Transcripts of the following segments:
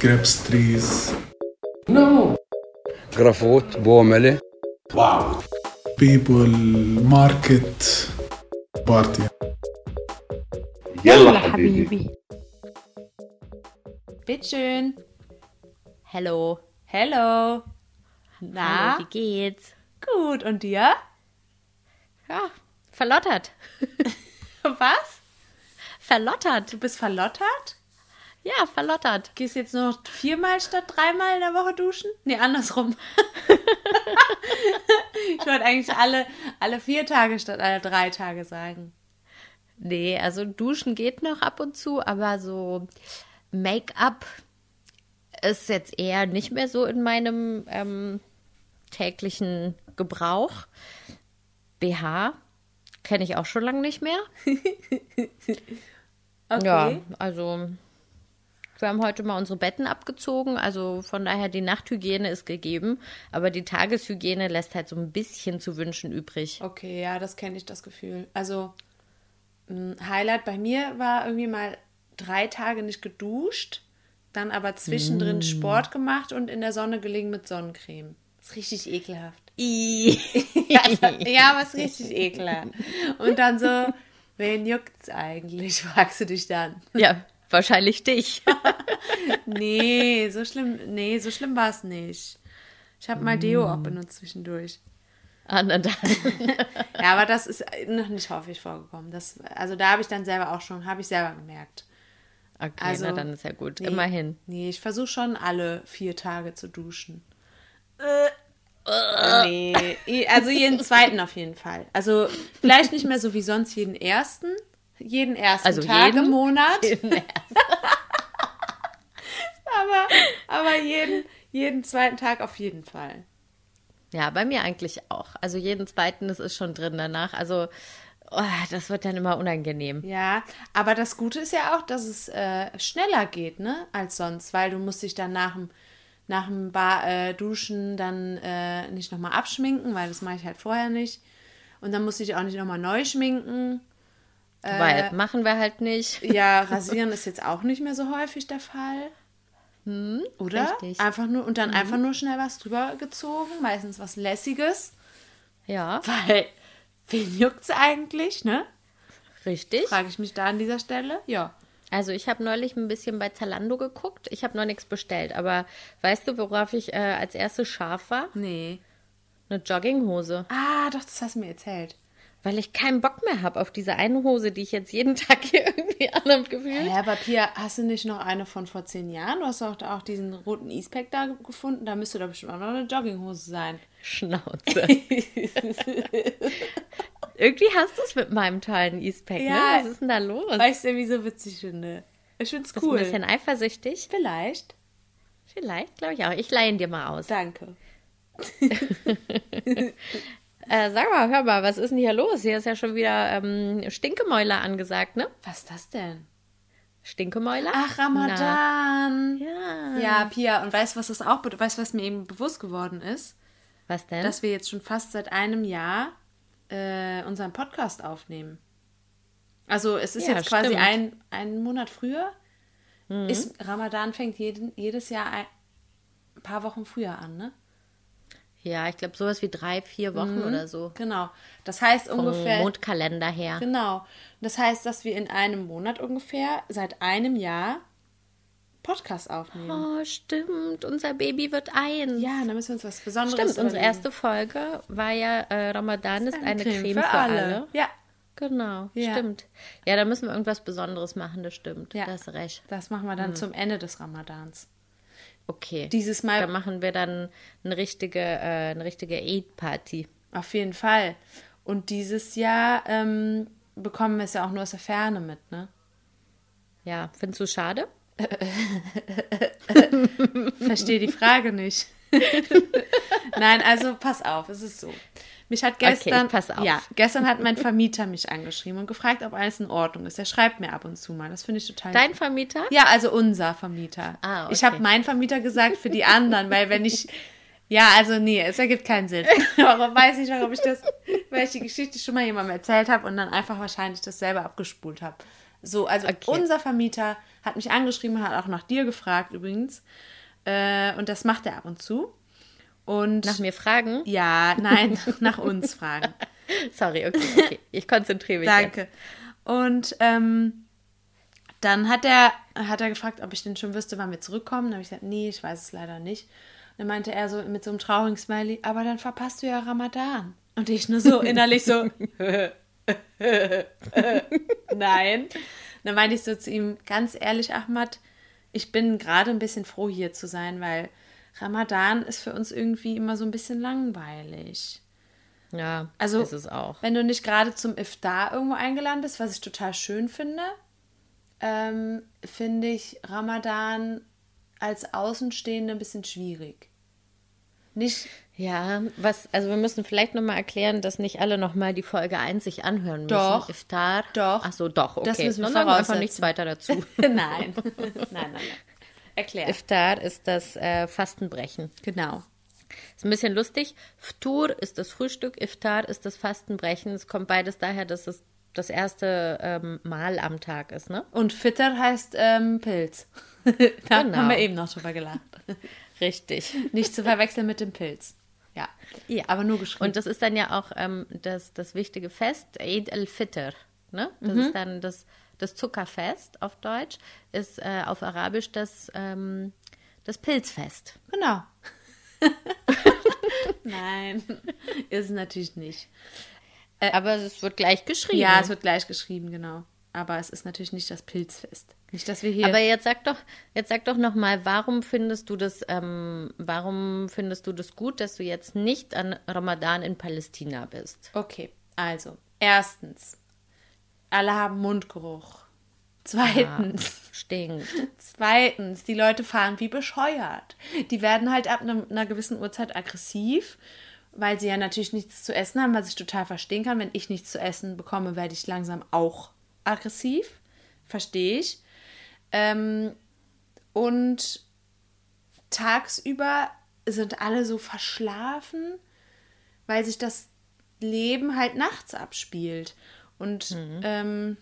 grapes trees. No. Grafot, Boomele. Wow. People, market, party. يلا حبيبي. Bitteschön. Hello. Hello. Na, Hallo, wie geht's? gut. Und dir? Ja, verlottert. Was? Verlottert. Du bist verlottert? Ja, verlottert. Gehst jetzt noch viermal statt dreimal in der Woche duschen? Nee, andersrum. ich wollte eigentlich alle, alle vier Tage statt alle drei Tage sagen. Nee, also duschen geht noch ab und zu, aber so Make-up ist jetzt eher nicht mehr so in meinem ähm, täglichen Gebrauch. BH kenne ich auch schon lange nicht mehr. Okay. Ja, also wir haben heute mal unsere Betten abgezogen, also von daher die Nachthygiene ist gegeben, aber die Tageshygiene lässt halt so ein bisschen zu wünschen übrig. Okay, ja, das kenne ich, das Gefühl. Also, ein Highlight bei mir war irgendwie mal drei Tage nicht geduscht, dann aber zwischendrin Sport gemacht und in der Sonne gelegen mit Sonnencreme. ist richtig ekelhaft. Ja, ja, aber ist richtig ekelhaft. Und dann so, wen juckt's eigentlich, fragst du dich dann. Ja, wahrscheinlich dich. Nee, so schlimm, nee, so schlimm war es nicht. Ich habe mal Deo auch benutzt zwischendurch. Ah, na dann. Ja, aber das ist noch nicht häufig vorgekommen. Das, also da habe ich dann selber auch schon, habe ich selber gemerkt. Okay, Also, na dann ist ja gut. Nee, Immerhin. Nee, ich versuche schon alle vier Tage zu duschen. Äh. Nee, also jeden zweiten auf jeden Fall. Also vielleicht nicht mehr so wie sonst jeden ersten. Jeden ersten Also Tag jeden? im Monat. aber aber jeden, jeden zweiten Tag auf jeden Fall. Ja, bei mir eigentlich auch. Also jeden zweiten, das ist schon drin danach. Also oh, das wird dann immer unangenehm. Ja, aber das Gute ist ja auch, dass es äh, schneller geht, ne, als sonst, weil du musst dich dann nach dem nach dem Bar, äh, Duschen dann äh, nicht nochmal abschminken, weil das mache ich halt vorher nicht. Und dann musst du dich auch nicht nochmal neu schminken. Weil machen wir halt nicht. Ja, rasieren ist jetzt auch nicht mehr so häufig der Fall. Oder? richtig. Einfach nur, und dann einfach nur schnell was drüber gezogen, meistens was Lässiges. Ja, Weil, wen juckt's eigentlich, ne? richtig. Frage ich mich da an dieser Stelle. Ja. Also ich habe neulich ein bisschen bei Zalando geguckt. Ich habe noch nichts bestellt. Aber weißt du, worauf ich äh, als erstes scharf war? Nee. Eine Jogginghose. Ah, doch, das hast du mir erzählt. Weil ich keinen Bock mehr habe auf diese eine Hose, die ich jetzt jeden Tag hier irgendwie anhabe gefühlt. Ja, aber Pia, hast du nicht noch eine von vor zehn Jahren? Du hast doch auch diesen roten E-Spec da gefunden. Da müsste doch bestimmt auch noch eine Jogginghose sein. Schnauze. irgendwie hast du es mit meinem tollen E-Spec, Ja. ne? Was ist denn da los? Weil ich es irgendwie so witzig finde. Ich finde es Bist cool. ein bisschen eifersüchtig? Vielleicht. Vielleicht, glaube ich auch. Ich leihe ihn dir mal aus. Danke. Äh, sag mal, hör mal, was ist denn hier los? Hier ist ja schon wieder ähm, Stinkemäuler angesagt, ne? Was ist das denn? Stinkemäuler? Ach, Ramadan. Ja. Ja, Pia, und weißt du, was das auch bedeutet? Weißt du, was mir eben bewusst geworden ist? Was denn? Dass wir jetzt schon fast seit einem Jahr äh, unseren Podcast aufnehmen. Also es ist Ja, jetzt quasi stimmt. ein, ein Monat früher. Ist, Ramadan fängt jeden, jedes Jahr ein, ein paar Wochen früher an, ne? Ja, ich glaube sowas wie drei, vier Wochen oder so. Genau. Das heißt Vom ungefähr. Mondkalender her. Genau. Das heißt, dass wir in einem Monat ungefähr seit einem Jahr Podcast aufnehmen. Oh, stimmt. Unser Baby wird eins. Ja, da müssen wir uns was Besonderes Stimmt, unsere überlegen. erste Folge war ja äh, Ramadan ist eine Creme, für, alle. Ja, Genau, Ja. stimmt. Ja, da müssen wir irgendwas Besonderes machen, das stimmt. Ja. Da hast recht. das machen wir dann zum Ende des Ramadans. Okay. Dieses Mal Da machen wir dann eine richtige, äh, eine richtige Eid-Party. Auf jeden Fall. Und dieses Jahr ähm, bekommen wir es ja auch nur aus der Ferne mit, ne? Ja, findest du schade? Verstehe die Frage nicht. Nein, also pass auf, es ist so. Mich hat Okay, gestern, ich auf. ja, gestern hat mein Vermieter mich angeschrieben und gefragt, ob alles in Ordnung ist. Er schreibt mir ab und zu mal. Das finde ich total. Dein Vermieter? ja, also unser Vermieter. Ah, Ich okay. habe mein Vermieter gesagt für die anderen, weil wenn ich ja, also nee, es ergibt keinen Sinn. Warum weiß ich, warum ich das, weil ich die Geschichte schon mal jemandem erzählt habe und dann einfach wahrscheinlich das selber abgespult habe. So, also Okay. unser Vermieter hat mich angeschrieben, hat auch nach dir gefragt übrigens. Äh, und das macht er ab und zu. Und Nach mir fragen? ja, nein, nach uns fragen. Sorry, okay, okay. Ich konzentriere mich jetzt. Danke. Und ähm, dann hat er, hat er gefragt, ob ich denn schon wüsste, wann wir zurückkommen. Dann habe ich gesagt, nee, ich weiß es leider nicht. Und dann meinte er so mit so einem traurigen Smiley, aber dann verpasst du ja Ramadan. Und ich nur so innerlich so, nein. Dann meinte ich so zu ihm, ganz ehrlich, Ahmad, ich bin gerade ein bisschen froh, hier zu sein, weil Ramadan ist für uns irgendwie immer so ein bisschen langweilig. Ja, Also, ist es auch. wenn du nicht gerade zum Iftar irgendwo eingeladen bist, was ich total schön finde, ähm, finde ich Ramadan als Außenstehende ein bisschen schwierig. Nicht, Ja, was, also wir müssen vielleicht nochmal erklären, dass nicht alle nochmal die Folge 1 sich anhören müssen. Doch. Iftar. Doch. Ach so, doch, okay. Das müssen wir wir einfach nichts weiter dazu. nein. nein, nein, nein. Erklär. Iftar ist das äh, Fastenbrechen. genau. Ist ein bisschen lustig. Ftur ist das Frühstück, Iftar ist das Fastenbrechen. Es kommt beides daher, dass es das erste ähm, Mal am Tag ist, ne? Und Fitter heißt ähm, Pilz. da Genau. haben wir eben noch drüber gelacht. Richtig. Nicht zu verwechseln mit dem Pilz. Ja. Ja. Aber nur geschrieben. Und das ist dann ja auch ähm, das, das wichtige Fest, Eid al-Fitr. Ne? Das Mhm. ist dann das, das Zuckerfest auf Deutsch, ist äh, auf Arabisch das, ähm, das Pilzfest. Genau. Nein, ist es natürlich nicht. Aber es wird gleich geschrieben. Äh, Ja, es wird gleich geschrieben, genau. Aber es ist natürlich nicht das Pilzfest. Nicht, dass wir hier. Aber jetzt sag doch, jetzt sag doch noch mal, warum findest du das, ähm, warum findest du das gut, dass du jetzt nicht an Ramadan in Palästina bist? okay, also, erstens, alle haben Mundgeruch. Zweitens, Stinkt. zweitens, die Leute fahren wie bescheuert. Die werden halt ab einer gewissen Uhrzeit aggressiv, weil sie ja natürlich nichts zu essen haben, was ich total verstehen kann. Wenn ich nichts zu essen bekomme, werde ich langsam auch aggressiv. Verstehe ich. Ähm, und tagsüber sind alle so verschlafen, weil sich das Leben halt nachts abspielt. Und ähm,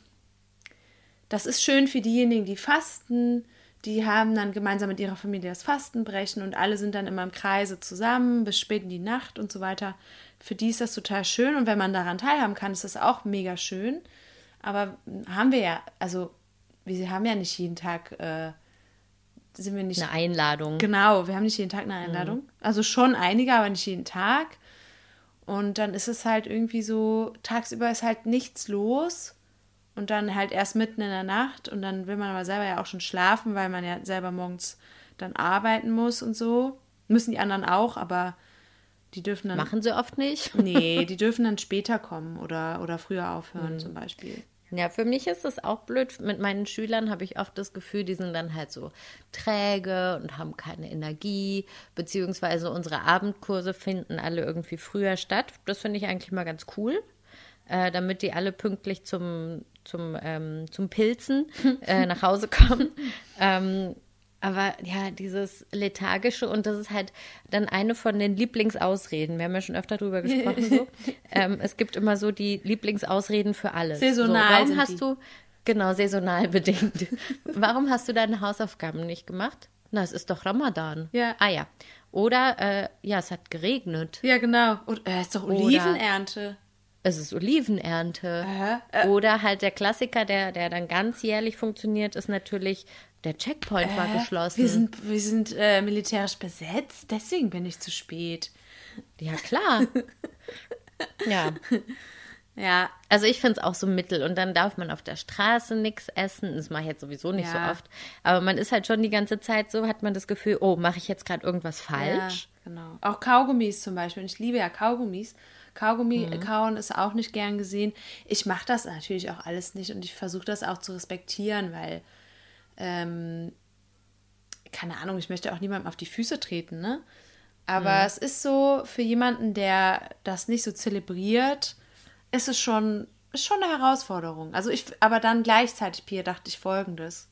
das ist schön für diejenigen, die fasten. Die haben dann gemeinsam mit ihrer Familie das Fastenbrechen und alle sind dann immer im Kreise zusammen bis spät in die Nacht und so weiter. Für die ist das total schön und wenn man daran teilhaben kann, ist das auch mega schön. Aber haben wir ja, also wir haben ja nicht jeden Tag, äh, sind wir nicht Eine Einladung. Genau, wir haben nicht jeden Tag eine Einladung. Also schon einige, aber nicht jeden Tag. Und dann ist es halt irgendwie so, tagsüber ist halt nichts los und dann halt erst mitten in der Nacht und dann will man aber selber ja auch schon schlafen, weil man ja selber morgens dann arbeiten muss und so. Müssen die anderen auch, aber die dürfen dann. Machen sie oft nicht. Nee, die dürfen dann später kommen oder, oder früher Mhm. aufhören zum Beispiel. Ja, für mich ist es auch blöd. Mit meinen Schülern habe ich oft das Gefühl, die sind dann halt so träge und haben keine Energie, beziehungsweise unsere Abendkurse finden alle irgendwie früher statt. Das finde ich eigentlich mal ganz cool, äh, damit die alle pünktlich zum, zum, ähm, zum Pilzen äh, nach Hause kommen. ähm, aber ja, dieses Lethargische und das ist halt dann eine von den Lieblingsausreden. Wir haben ja schon öfter drüber gesprochen. So. ähm, es gibt immer so die Lieblingsausreden für alles. Saisonal So, warum hast die. du, genau, saisonal bedingt. warum hast du deine Hausaufgaben nicht gemacht? Na, es ist doch Ramadan. Ja. Ah ja. Oder, äh, ja, es hat geregnet. Ja, genau. Und äh, ist doch Oder- Olivenernte. Es ist Olivenernte. Äh, Oder halt der Klassiker, der, der dann ganz jährlich funktioniert, ist natürlich, der Checkpoint war Hä? geschlossen. Wir sind, wir sind äh, militärisch besetzt, deswegen bin ich zu spät. ja, klar. ja. Ja, Also ich finde es auch so mittel und dann darf man auf der Straße nichts essen. Das mache ich jetzt sowieso nicht Ja. so oft. Aber man ist halt schon die ganze Zeit so, hat man das Gefühl, oh, mache ich jetzt gerade irgendwas ja, falsch? genau. Auch Kaugummis zum Beispiel. Und ich liebe ja Kaugummis. Kaugummi Mhm. kauen ist auch nicht gern gesehen. Ich mache das natürlich auch alles nicht und ich versuche das auch zu respektieren, weil, ähm, keine Ahnung, ich möchte auch niemandem auf die Füße treten, ne? Aber Mhm. es ist so, für jemanden, der das nicht so zelebriert, ist es schon, ist schon eine Herausforderung. Also ich, aber dann gleichzeitig, Pia, dachte ich folgendes.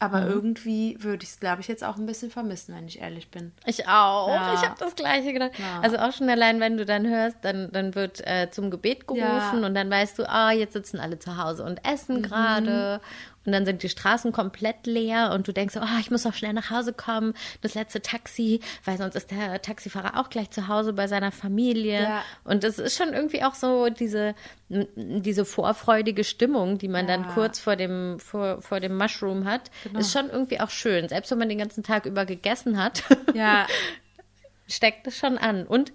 Aber Mhm. irgendwie würde ich es, glaube ich, jetzt auch ein bisschen vermissen, wenn ich ehrlich bin. Ich auch. Ja. Ich habe das Gleiche gedacht. Ja. Also auch schon allein, wenn du dann hörst, dann, dann wird äh, zum Gebet gerufen Ja. und dann weißt du, ah, jetzt sitzen alle zu Hause und essen gerade und dann sind die Straßen komplett leer und du denkst, oh, ich muss noch schnell nach Hause kommen, das letzte Taxi, weil sonst ist der Taxifahrer auch gleich zu Hause bei seiner Familie. Ja. Und es ist schon irgendwie auch so diese, diese vorfreudige Stimmung, die man dann Ja. kurz vor dem, vor, vor dem Mushroom hat, ist schon irgendwie auch schön. Selbst wenn man den ganzen Tag über gegessen hat, Ja, steckt es schon an. Und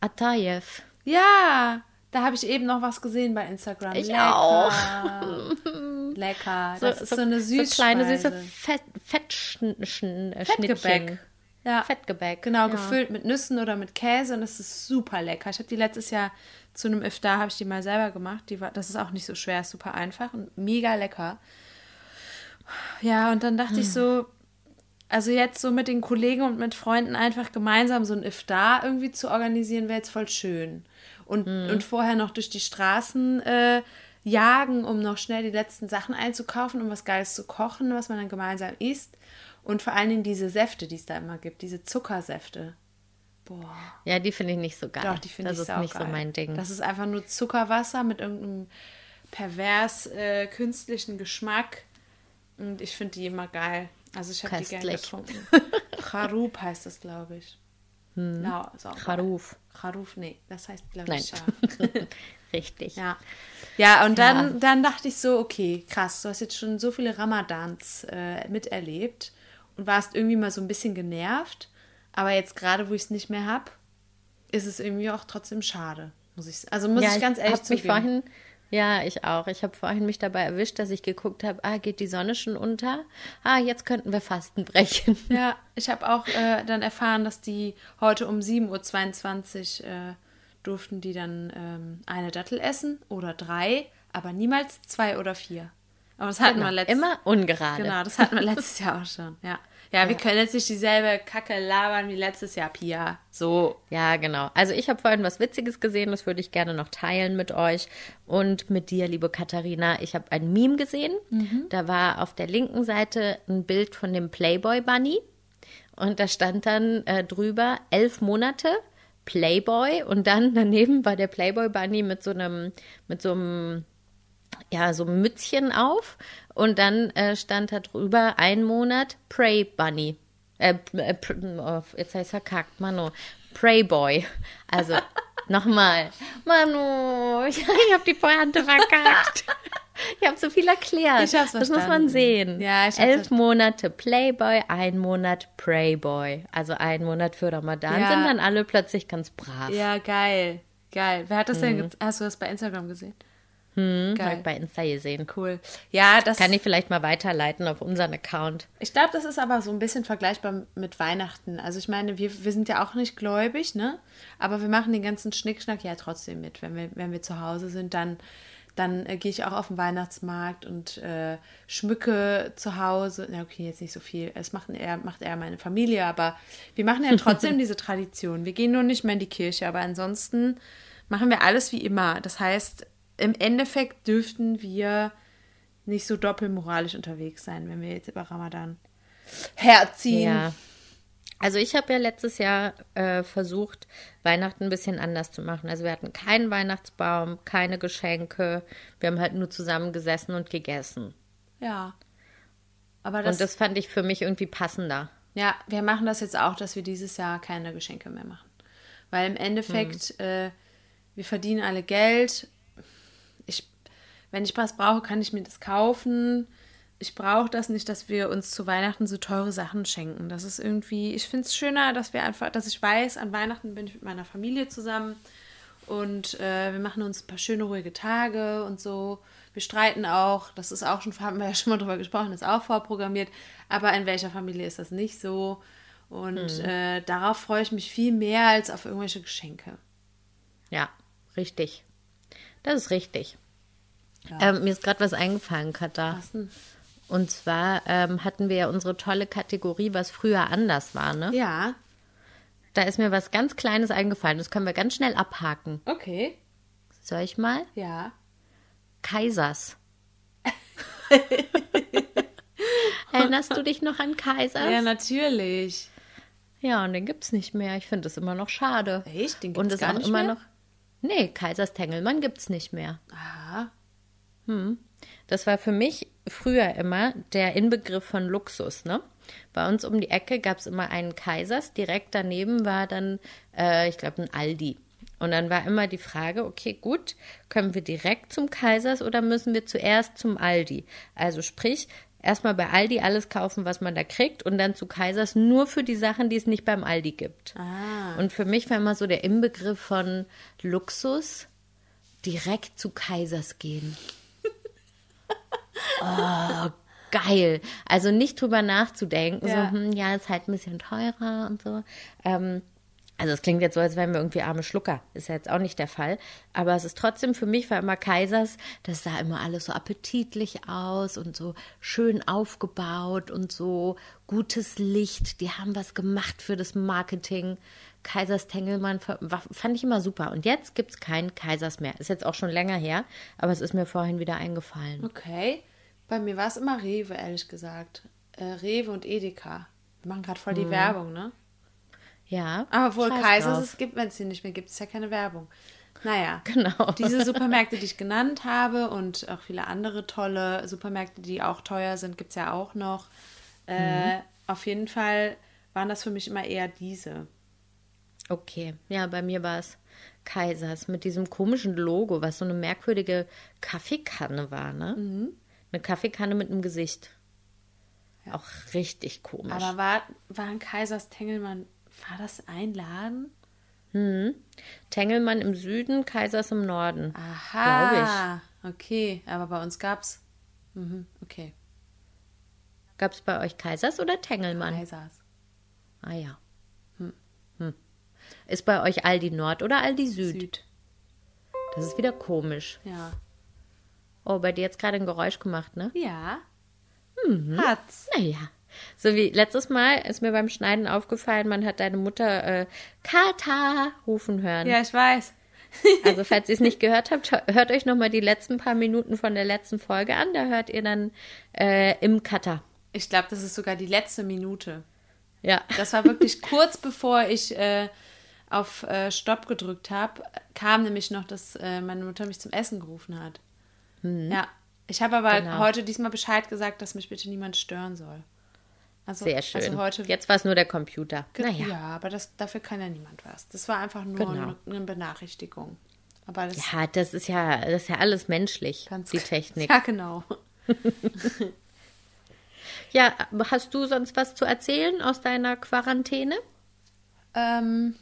Atayev. ja, da habe ich eben noch was gesehen bei Instagram. Ich Lecker. auch. Lecker. Das ist so, eine so Süßspeise. kleine, süße Fett, Fettschnittchen. Fettgebäck. Ja. Fettgebäck. Genau, ja. gefüllt mit Nüssen oder mit Käse und das ist super lecker. Ich habe die letztes Jahr zu einem Iftar, habe ich die mal selber gemacht. Die war, das ist auch nicht so schwer, ist super einfach und mega lecker. Ja, und dann dachte Hm. ich so, also jetzt so mit den Kollegen und mit Freunden einfach gemeinsam so ein Iftar irgendwie zu organisieren, wäre jetzt voll schön. Und, Hm. und vorher noch durch die Straßen äh, jagen, um noch schnell die letzten Sachen einzukaufen, um was Geiles zu kochen, was man dann gemeinsam isst. Und vor allen Dingen diese Säfte, die es da immer gibt, diese Zuckersäfte. Boah, Ja, die finde ich nicht so geil. doch, die finde ich Das ist nicht so mein Ding. Das ist einfach nur Zuckerwasser mit irgendeinem pervers äh, künstlichen Geschmack. Und ich finde die immer geil. Also ich habe die gerne getrunken. Charub heißt das, glaube ich. Hm. Auch geil. Charuf. Charuf, nee, das heißt, glaube ich, scharf. Richtig. Ja. Ja, und dann, Ja. dann dachte ich so, okay, krass, du hast jetzt schon so viele Ramadans äh, miterlebt und warst irgendwie mal so ein bisschen genervt. Aber jetzt gerade, wo ich es nicht mehr habe, ist es irgendwie auch trotzdem schade. Muss ich, also muss ja, ich ganz ehrlich mich zugeben. vorhin, ja, ich auch. Ich habe vorhin mich dabei erwischt, dass ich geguckt habe, ah, geht die Sonne schon unter? Ah, jetzt könnten wir Fasten brechen. Ja, ich habe auch äh, dann erfahren, dass die heute um 7.22 Uhr äh, durften die dann ähm, eine Dattel essen oder drei, aber niemals zwei oder vier. Aber das hatten wir letztes Immer ungerade. Genau, das hatten wir letztes Jahr auch schon. Ja. ja, wir können jetzt nicht dieselbe Kacke labern wie letztes Jahr, Pia. So. Ja, genau. Also ich habe vorhin was Witziges gesehen, das würde ich gerne noch teilen mit euch und mit dir, liebe Katharina. Ich habe ein Meme gesehen. Da war auf der linken Seite ein Bild von dem Playboy Bunny und da stand dann äh, drüber elf Monate Playboy und dann daneben war der Playboy Bunny mit so einem mit so einem ja, so Mützchen auf und dann äh, stand da drüber ein Monat Prey Bunny. Äh, äh, oh, jetzt heißt verkackt, Manu. Prey Boy. Also, nochmal. Manu, ich, ich habe die Pointe verkackt. Ich habe so viel erklärt. Ich hab's das muss man verstanden. sehen. Ja, ich Elf verstanden. Monate Playboy, ein Monat Preyboy. Also ein Monat für Ramadan Ja. sind dann alle plötzlich ganz brav. Ja, geil. Geil. Wer hat das denn? ge- Hast du das bei Instagram gesehen? Hm, geil. ich bei Insta gesehen. Cool. Ja, das Kann ich vielleicht mal weiterleiten auf unseren Account. Ich glaube, das ist aber so ein bisschen vergleichbar mit Weihnachten. Also ich meine, wir, wir sind ja auch nicht gläubig, ne? Aber wir machen den ganzen Schnickschnack ja trotzdem mit. Wenn wir, wenn wir zu Hause sind, dann, dann äh, gehe ich auch auf den Weihnachtsmarkt und äh, schmücke zu Hause. Na okay, jetzt nicht so viel. Es macht eher, macht eher meine Familie, aber wir machen ja trotzdem diese Tradition. Wir gehen nur nicht mehr in die Kirche, aber ansonsten machen wir alles wie immer. Das heißt, im Endeffekt dürften wir nicht so doppelmoralisch unterwegs sein, wenn wir jetzt über Ramadan herziehen. Ja. Also ich habe ja letztes Jahr äh, versucht, Weihnachten ein bisschen anders zu machen. Also wir hatten keinen Weihnachtsbaum, keine Geschenke. Wir haben halt nur zusammen gesessen und gegessen. Ja. Aber das, und das fand ich für mich irgendwie passender. ja, wir machen das jetzt auch, dass wir dieses Jahr keine Geschenke mehr machen. Weil im Endeffekt, Hm. äh, wir verdienen alle Geld. Wenn ich was brauche, kann ich mir das kaufen. Ich brauche das nicht, dass wir uns zu Weihnachten so teure Sachen schenken. Das ist irgendwie, ich finde es schöner, dass wir einfach, dass ich weiß, an Weihnachten bin ich mit meiner Familie zusammen und äh, wir machen uns ein paar schöne, ruhige Tage und so. Wir streiten auch, das ist auch schon, haben wir ja schon mal drüber gesprochen, ist auch vorprogrammiert, aber in welcher Familie ist das nicht so? Und äh, darauf freue ich mich viel mehr als auf irgendwelche Geschenke. Ja, richtig. Das ist richtig. Ähm, mir ist gerade was eingefallen, Katha. Und zwar ähm, hatten wir ja unsere tolle Kategorie, was früher anders war, ne? Ja, Da ist mir was ganz Kleines eingefallen. Das können wir ganz schnell abhaken. okay. Soll ich mal? Ja. Kaisers. Erinnerst du dich noch an Kaisers? Ja, natürlich. Ja, und den gibt's nicht mehr. Ich finde das immer noch schade. Echt? Den und gibt's es gar auch nicht immer mehr? noch. Nee, Kaisers Tengelmann gibt's nicht mehr. Aha. Das war für mich früher immer der Inbegriff von Luxus, ne? Bei uns um die Ecke gab es immer einen Kaisers, direkt daneben war dann, äh, ich glaube, ein Aldi. Und dann war immer die Frage, okay, gut, können wir direkt zum Kaisers oder müssen wir zuerst zum Aldi? Also sprich, erstmal bei Aldi alles kaufen, was man da kriegt und dann zu Kaisers nur für die Sachen, die es nicht beim Aldi gibt. Ah. Und für mich war immer so der Inbegriff von Luxus, direkt zu Kaisers gehen. Oh, geil. Also nicht drüber nachzudenken, Ja. so, hm, ja, ist halt ein bisschen teurer und so. Ähm, also es klingt jetzt so, als wären wir irgendwie arme Schlucker. Ist ja jetzt auch nicht der Fall. Aber es ist trotzdem für mich, war immer Kaisers, das sah immer alles so appetitlich aus und so schön aufgebaut und so gutes Licht. Die haben was gemacht für das Marketing. Kaisers Tengelmann fand ich immer super. Und jetzt gibt es keinen Kaisers mehr. Ist jetzt auch schon länger her, aber es ist mir vorhin wieder eingefallen. Okay. Bei mir war es immer Rewe, ehrlich gesagt. Äh, Rewe und Edeka. Wir machen gerade voll die Werbung, ne? Ja. Aber wohl Kaisers es gibt, wenn es sie nicht mehr gibt, ist ja keine Werbung. Naja. Genau. Diese Supermärkte, die ich genannt habe und auch viele andere tolle Supermärkte, die auch teuer sind, gibt es ja auch noch. Äh, Auf jeden Fall waren das für mich immer eher diese. Okay, ja, bei mir war es Kaisers mit diesem komischen Logo, was so eine merkwürdige Kaffeekanne war, ne? Mhm. Eine Kaffeekanne mit einem Gesicht. Auch richtig komisch. Aber war, war ein Kaisers Tengelmann, war das ein Laden? Tengelmann im Süden, Kaisers im Norden. Aha. Okay, aber bei uns gab's. Mhm, okay. Gab es bei euch Kaisers oder Tengelmann? Kaisers. Ah ja. Hm. Hm. Ist bei euch Aldi Nord oder Aldi Süd? Süd. Das ist wieder komisch. Ja. Oh, bei dir jetzt gerade ein Geräusch gemacht, ne? Ja. Mhm. Hat's. Naja. So wie letztes Mal ist mir beim Schneiden aufgefallen, man hat deine Mutter äh, Kata rufen hören. Ja, ich weiß. Also falls ihr es nicht gehört habt, hö- hört euch nochmal die letzten paar Minuten von der letzten Folge an. Da hört ihr dann äh, im Cutter. Ich glaube, das ist sogar die letzte Minute. Ja. Das war wirklich kurz bevor ich äh, auf äh, Stopp gedrückt habe, kam nämlich noch, dass äh, meine Mutter mich zum Essen gerufen hat. Ja. Ich habe aber Genau. heute diesmal Bescheid gesagt, dass mich bitte niemand stören soll. Also, Sehr schön. Also heute Jetzt war es nur der Computer. Naja. Ja, aber das, dafür kann ja niemand was. Das war einfach nur Genau. eine, Benachrichtigung. Aber das Ja, das ist ja, das ist ja alles menschlich, die Technik. Ja, genau. Ja, hast du sonst was zu erzählen aus deiner Quarantäne? Ähm,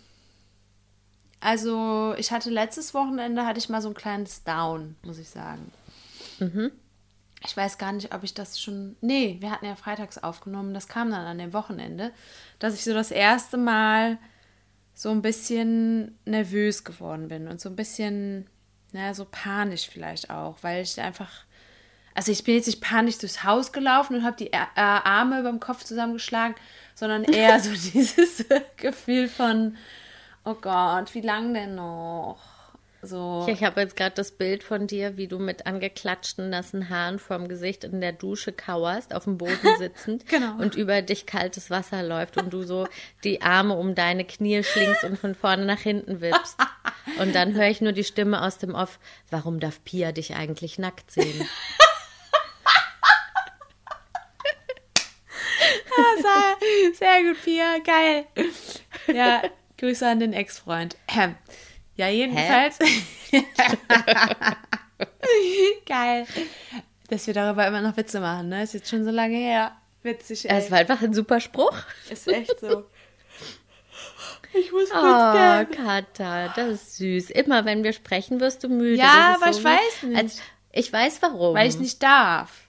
also, ich hatte letztes Wochenende hatte ich mal so ein kleines Down, muss ich sagen. Ich weiß gar nicht, ob ich das schon. Nee, wir hatten ja freitags aufgenommen. Das kam dann an dem Wochenende, dass ich so das erste Mal so ein bisschen nervös geworden bin und so ein bisschen, naja, so panisch vielleicht auch, weil ich einfach. Also ich bin jetzt nicht panisch durchs Haus gelaufen und habe die Arme über dem Kopf zusammengeschlagen, sondern eher so dieses Gefühl von, oh Gott, wie lang denn noch? So. Ich habe jetzt gerade das Bild von dir, wie du mit angeklatschten nassen Haaren vorm Gesicht in der Dusche kauerst, auf dem Boden sitzend Genau. und über dich kaltes Wasser läuft und du so die Arme um deine Knie schlingst und von vorne nach hinten wippst. Und dann höre ich nur die Stimme aus dem Off, warum darf Pia dich eigentlich nackt sehen? sehr, sehr gut, Pia, geil. Ja, Grüße an den Ex-Freund. Ja, jedenfalls. geil. Dass wir darüber immer noch Witze machen, ne? Ist jetzt schon so lange her. Witzig, ey. Es war einfach ein super Spruch. Ist echt so. Ich muss kurz Oh, gern. Katha, das ist süß. Immer wenn wir sprechen, wirst du müde. Ja, Das aber ich wie- weiß nicht. Als, ich weiß warum. Weil ich nicht darf.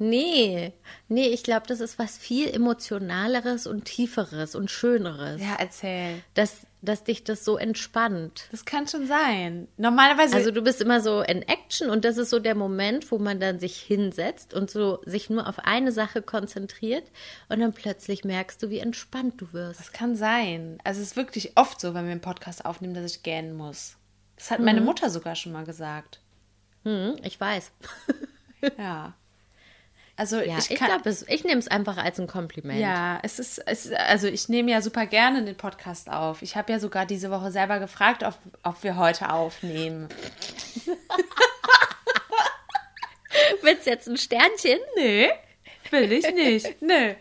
Nee, nee, ich glaube, das ist was viel emotionaleres und tieferes und schöneres. Ja, erzähl. Dass, dass dich das so entspannt. Das kann schon sein. Normalerweise. Also du bist immer so in Action und das ist so der Moment, wo man dann sich hinsetzt und so sich nur auf eine Sache konzentriert und dann plötzlich merkst du, wie entspannt du wirst. Das kann sein. Also es ist wirklich oft so, wenn wir einen Podcast aufnehmen, dass ich gähnen muss. Das hat meine Mutter sogar schon mal gesagt. Hm, ich weiß. Ja. Also Ja, ich ich, glaube, ich nehme es einfach als ein Kompliment. ja, es ist, es, also ich nehme ja super gerne den Podcast auf. Ich habe ja sogar diese Woche selber gefragt, ob, ob wir heute aufnehmen. Willst du jetzt ein Sternchen? Nee, will ich nicht. Nö.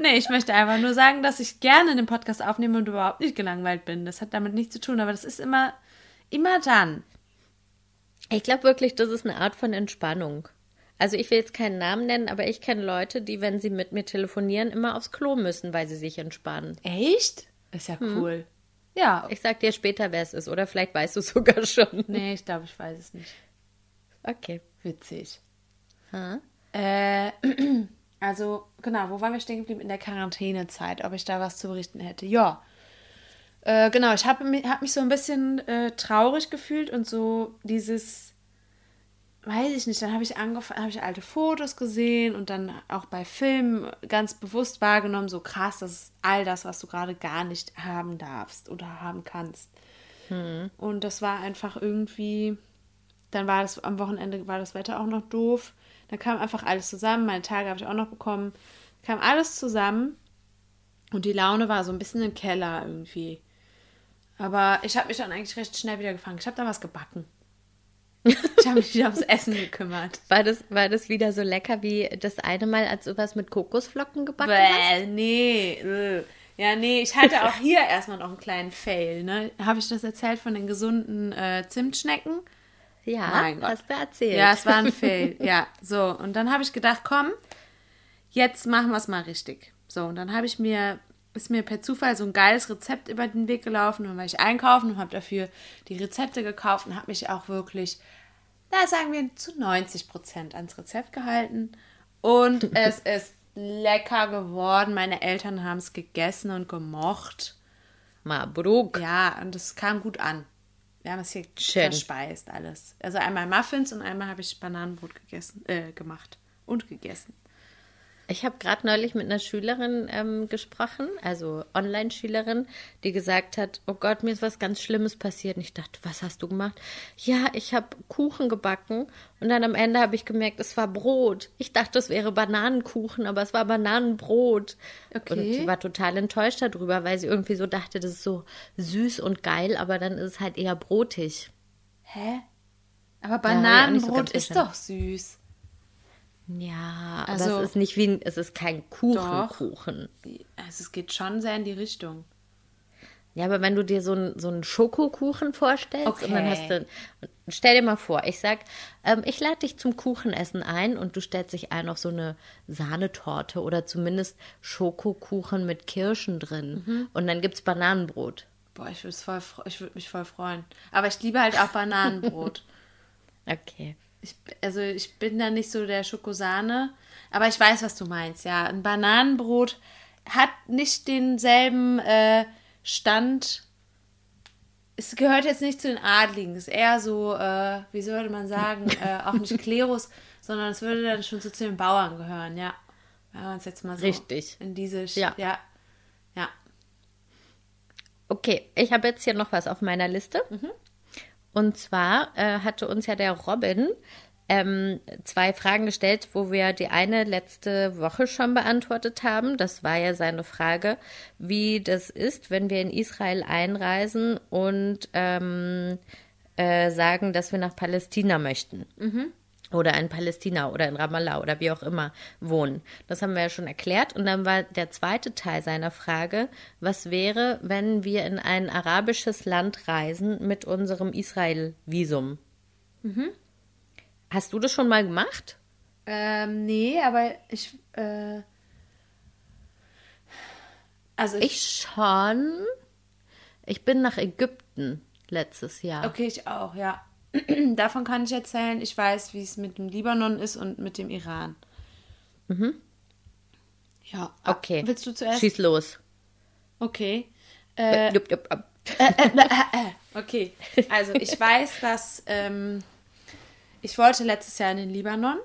Nee, ich möchte einfach nur sagen, dass ich gerne den Podcast aufnehme und überhaupt nicht gelangweilt bin. Das hat damit nichts zu tun, aber das ist immer, immer dann. Ich glaube wirklich, das ist eine Art von Entspannung. Also ich will jetzt keinen Namen nennen, aber ich kenne Leute, die, wenn sie mit mir telefonieren, immer aufs Klo müssen, weil sie sich entspannen. Echt? Ist ja cool. Ja. Ich sag dir später, wer es ist, oder vielleicht weißt du es sogar schon. Nee, ich glaube, ich weiß es nicht. Okay. Witzig. Ha? Äh, also, genau, wo waren wir stehen geblieben? In der Quarantänezeit, ob ich da was zu berichten hätte. Ja. Äh, genau, ich habe mich, hab mich so ein bisschen äh, traurig gefühlt und so dieses, weiß ich nicht, dann habe ich angefangen, habe ich alte Fotos gesehen und dann auch bei Filmen ganz bewusst wahrgenommen, so krass, das ist all das, was du gerade gar nicht haben darfst oder haben kannst. Und das war einfach irgendwie, dann war das am Wochenende war das Wetter auch noch doof. Dann kam einfach alles zusammen, meine Tage habe ich auch noch bekommen. Kam alles zusammen und die Laune war so ein bisschen im Keller irgendwie. Aber ich habe mich dann eigentlich recht schnell wieder gefangen. Ich habe da was gebacken. Ich habe mich wieder ums Essen gekümmert. War das, war das wieder so lecker wie das eine Mal, als du was mit Kokosflocken gebacken hast? Bäh, nee. äh. Ja, nee, ich hatte auch hier erstmal noch einen kleinen Fail. Ne? Habe ich das erzählt von den gesunden äh, Zimtschnecken? Ja, Mein Gott. hast du erzählt. Ja, es war ein Fail. Ja, so. Und dann habe ich gedacht, komm, jetzt machen wir es mal richtig. So, und dann habe ich mir, ist mir per Zufall so ein geiles Rezept über den Weg gelaufen. Und dann war ich einkaufen und habe dafür die Rezepte gekauft und habe mich auch wirklich, da sagen wir, zu 90 Prozent ans Rezept gehalten. Und es ist lecker geworden. Meine Eltern haben es gegessen und gemocht. Mabruk. Ja, und es kam gut an. Wir haben es hier Schön. verspeist alles. Also einmal Muffins und einmal habe ich Bananenbrot gegessen, äh, gemacht und gegessen. Ich habe gerade neulich mit einer Schülerin ähm, gesprochen, also Online-Schülerin, die gesagt hat, oh Gott, mir ist was ganz Schlimmes passiert. Und ich dachte, was hast du gemacht? Ja, ich habe Kuchen gebacken und dann am Ende habe ich gemerkt, es war Brot. Ich dachte, es wäre Bananenkuchen, aber es war Bananenbrot. Okay. Und sie war total enttäuscht darüber, weil sie irgendwie so dachte, das ist so süß und geil, aber dann ist es halt eher brotig. Hä? Aber auch nicht so Bananenbrot ist doch süß. Ja, Also- aber es ist nicht wie ein, es ist kein Kuchen, Doch. Kuchen. Also es geht schon sehr in die Richtung. Ja, aber wenn du dir so einen so einen Schokokuchen vorstellst und dann Okay. hast du, stell dir mal vor, ich sag, ähm, ich lade dich zum Kuchenessen ein und du stellst dich ein auf so eine Sahnetorte oder zumindest Schokokuchen mit Kirschen drin Mhm. und dann gibt's Bananenbrot. Boah, ich würde voll, fre- ich würde mich voll freuen. Aber ich liebe halt auch Bananenbrot. Okay. Ich, also ich bin da nicht so der Schokosahne, aber ich weiß, was du meinst. Ja, ein Bananenbrot hat nicht denselben äh, Stand. Es gehört jetzt nicht zu den Adligen. Es ist eher so, äh, wie sollte man sagen, äh, auch nicht Klerus, sondern es würde dann schon so zu den Bauern gehören, ja. Wenn wir uns jetzt mal so Richtig. in diese, Sch- Ja. ja, ja. Okay, ich habe jetzt hier noch was auf meiner Liste. Und zwar äh, hatte uns ja der Robin ähm, zwei Fragen gestellt, wo wir die eine letzte Woche schon beantwortet haben. Das war ja seine Frage, wie das ist, wenn wir in Israel einreisen und ähm, äh, sagen, dass wir nach Palästina möchten oder in Palästina oder in Ramallah oder wie auch immer wohnen. Das haben wir ja schon erklärt. Und dann war der zweite Teil seiner Frage, was wäre, wenn wir in ein arabisches Land reisen mit unserem Israel-Visum? Hast du das schon mal gemacht? Ähm, nee, aber ich, äh, also ich, Ich schon. Ich bin nach Ägypten letztes Jahr. okay, ich auch, ja. Davon kann ich erzählen. Ich weiß, wie es mit dem Libanon ist und mit dem Iran. Ja. Okay. Willst du zuerst? Schieß los. Okay. Äh, Jupp, jupp, jupp. Okay, also ich weiß, dass ähm, ich wollte letztes Jahr in den Libanon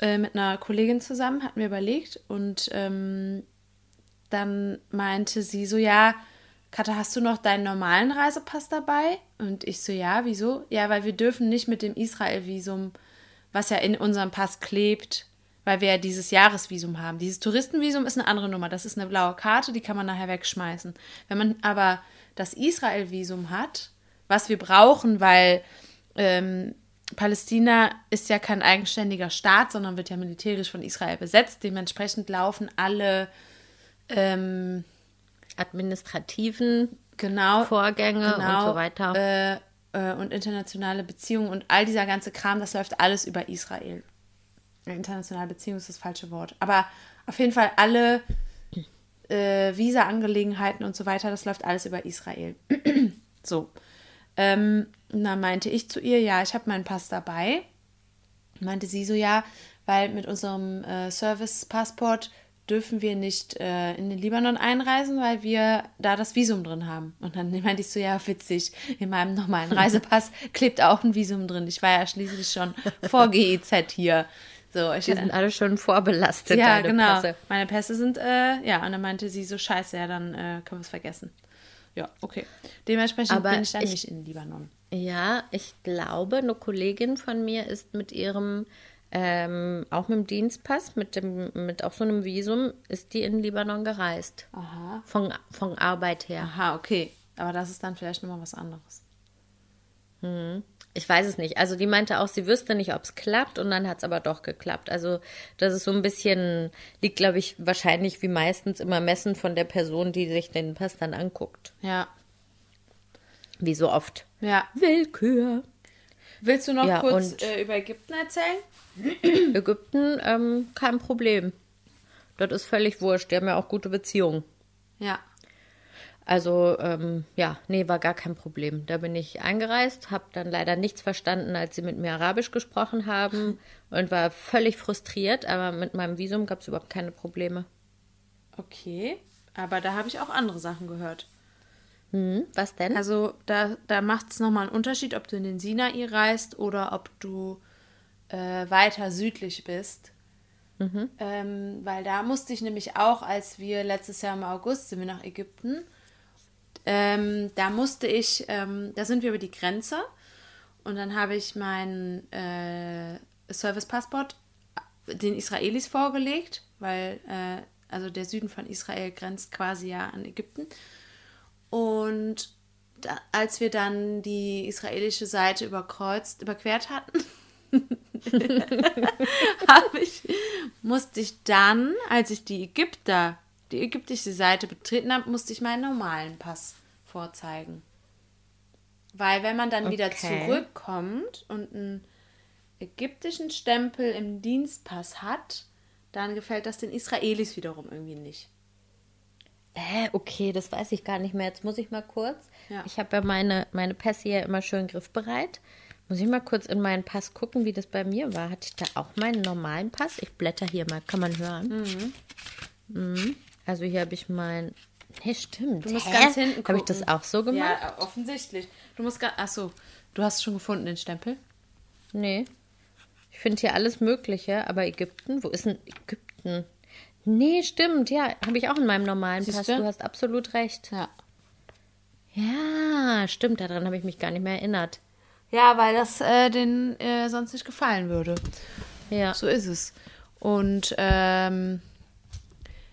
äh, mit einer Kollegin zusammen, hatten wir überlegt und ähm, dann meinte sie so, ja, Katha, hast du noch deinen normalen Reisepass dabei? Und ich so, ja, wieso? Ja, weil wir dürfen nicht mit dem Israel-Visum, was ja in unserem Pass klebt, weil wir ja dieses Jahresvisum haben. Dieses Touristenvisum ist eine andere Nummer. Das ist eine blaue Karte, die kann man nachher wegschmeißen. Wenn man aber das Israel-Visum hat, was wir brauchen, weil ähm, Palästina ist ja kein eigenständiger Staat, sondern wird ja militärisch von Israel besetzt. Dementsprechend laufen alle ähm, Administrativen genau, Vorgänge genau, und so weiter. Äh, äh, und internationale Beziehungen und all dieser ganze Kram, das läuft alles über Israel. Internationale Beziehung ist das falsche Wort. Aber auf jeden Fall alle äh, Visa-Angelegenheiten und so weiter, das läuft alles über Israel. so. Ähm, und dann meinte ich zu ihr, ja, ich habe meinen Pass dabei. Meinte sie so, ja, weil mit unserem äh, Service-Passport dürfen wir nicht äh, in den Libanon einreisen, weil wir da das Visum drin haben. Und dann meinte ich so, ja, witzig, in meinem normalen Reisepass klebt auch ein Visum drin. Ich war ja schließlich schon vor GEZ hier. So, ich, Die sind alle schon vorbelastet. ja, genau. Pässe. Meine Pässe sind, äh, ja, und dann meinte sie so, scheiße, ja, dann äh, können wir es vergessen. Ja, okay. Dementsprechend Aber bin ich dann ich- nicht in Libanon. Ja, ich glaube, eine Kollegin von mir ist mit ihrem, ähm, auch mit dem Dienstpass, mit dem, mit auch so einem Visum, ist die in Libanon gereist. Aha. Von, von Arbeit her. Aha, okay. Aber das ist dann vielleicht nochmal was anderes. Ich weiß es nicht. Also die meinte auch, sie wüsste nicht, ob es klappt und dann hat es aber doch geklappt. Also das ist so ein bisschen, liegt, glaube ich, wahrscheinlich wie meistens immer Messen von der Person, die sich den Pass dann anguckt. Ja. Wie so oft. Ja. Willkür. Willst du noch Ja, kurz äh, über Ägypten erzählen? Ägypten, ähm, kein Problem. Das ist völlig wurscht. Die haben ja auch gute Beziehungen. Ja. Also, ähm, ja, nee, war gar kein Problem. Da bin ich eingereist, habe dann leider nichts verstanden, als sie mit mir Arabisch gesprochen haben und war völlig frustriert, aber mit meinem Visum gab es überhaupt keine Probleme. Okay. Aber da habe ich auch andere Sachen gehört. Hm, was denn? Also da, da macht es nochmal einen Unterschied, ob du in den Sinai reist oder ob du äh, weiter südlich bist. Ähm, weil da musste ich nämlich auch, als wir letztes Jahr im August sind wir nach Ägypten, ähm, da musste ich, ähm, da sind wir über die Grenze und dann habe ich meinen äh, Service-Passport den Israelis vorgelegt, weil äh, also der Süden von Israel grenzt quasi ja an Ägypten. Und da, als wir dann die israelische Seite überkreuzt, überquert hatten, ich, musste ich dann, als ich die Ägypter, die ägyptische Seite betreten habe, musste ich meinen normalen Pass vorzeigen. Weil wenn man dann wieder Okay. zurückkommt und einen ägyptischen Stempel im Dienstpass hat, dann gefällt das den Israelis wiederum irgendwie nicht. Äh, okay, das weiß ich gar nicht mehr. Jetzt muss ich mal kurz. Ja. Ich habe ja meine, meine Pässe ja immer schön griffbereit. Muss ich mal kurz in meinen Pass gucken, wie das bei mir war. Hatte ich da auch meinen normalen Pass? Ich blätter hier mal, kann man hören. Mhm. Also hier habe ich mein. Nee, stimmt. Du musst Hä? ganz hinten Habe ich gucken. das auch so gemacht? Ja, offensichtlich. Du musst gar. Achso, du hast schon gefunden den Stempel. Nee. Ich finde hier alles Mögliche, aber Ägypten, wo ist denn Ägypten? Nee, stimmt, ja, habe ich auch in meinem normalen Siehst Pass. du? Du hast absolut recht. Ja. Ja, stimmt, daran habe ich mich gar nicht mehr erinnert. Ja, weil das äh, denen äh, sonst nicht gefallen würde. Ja. So ist es. Und ähm,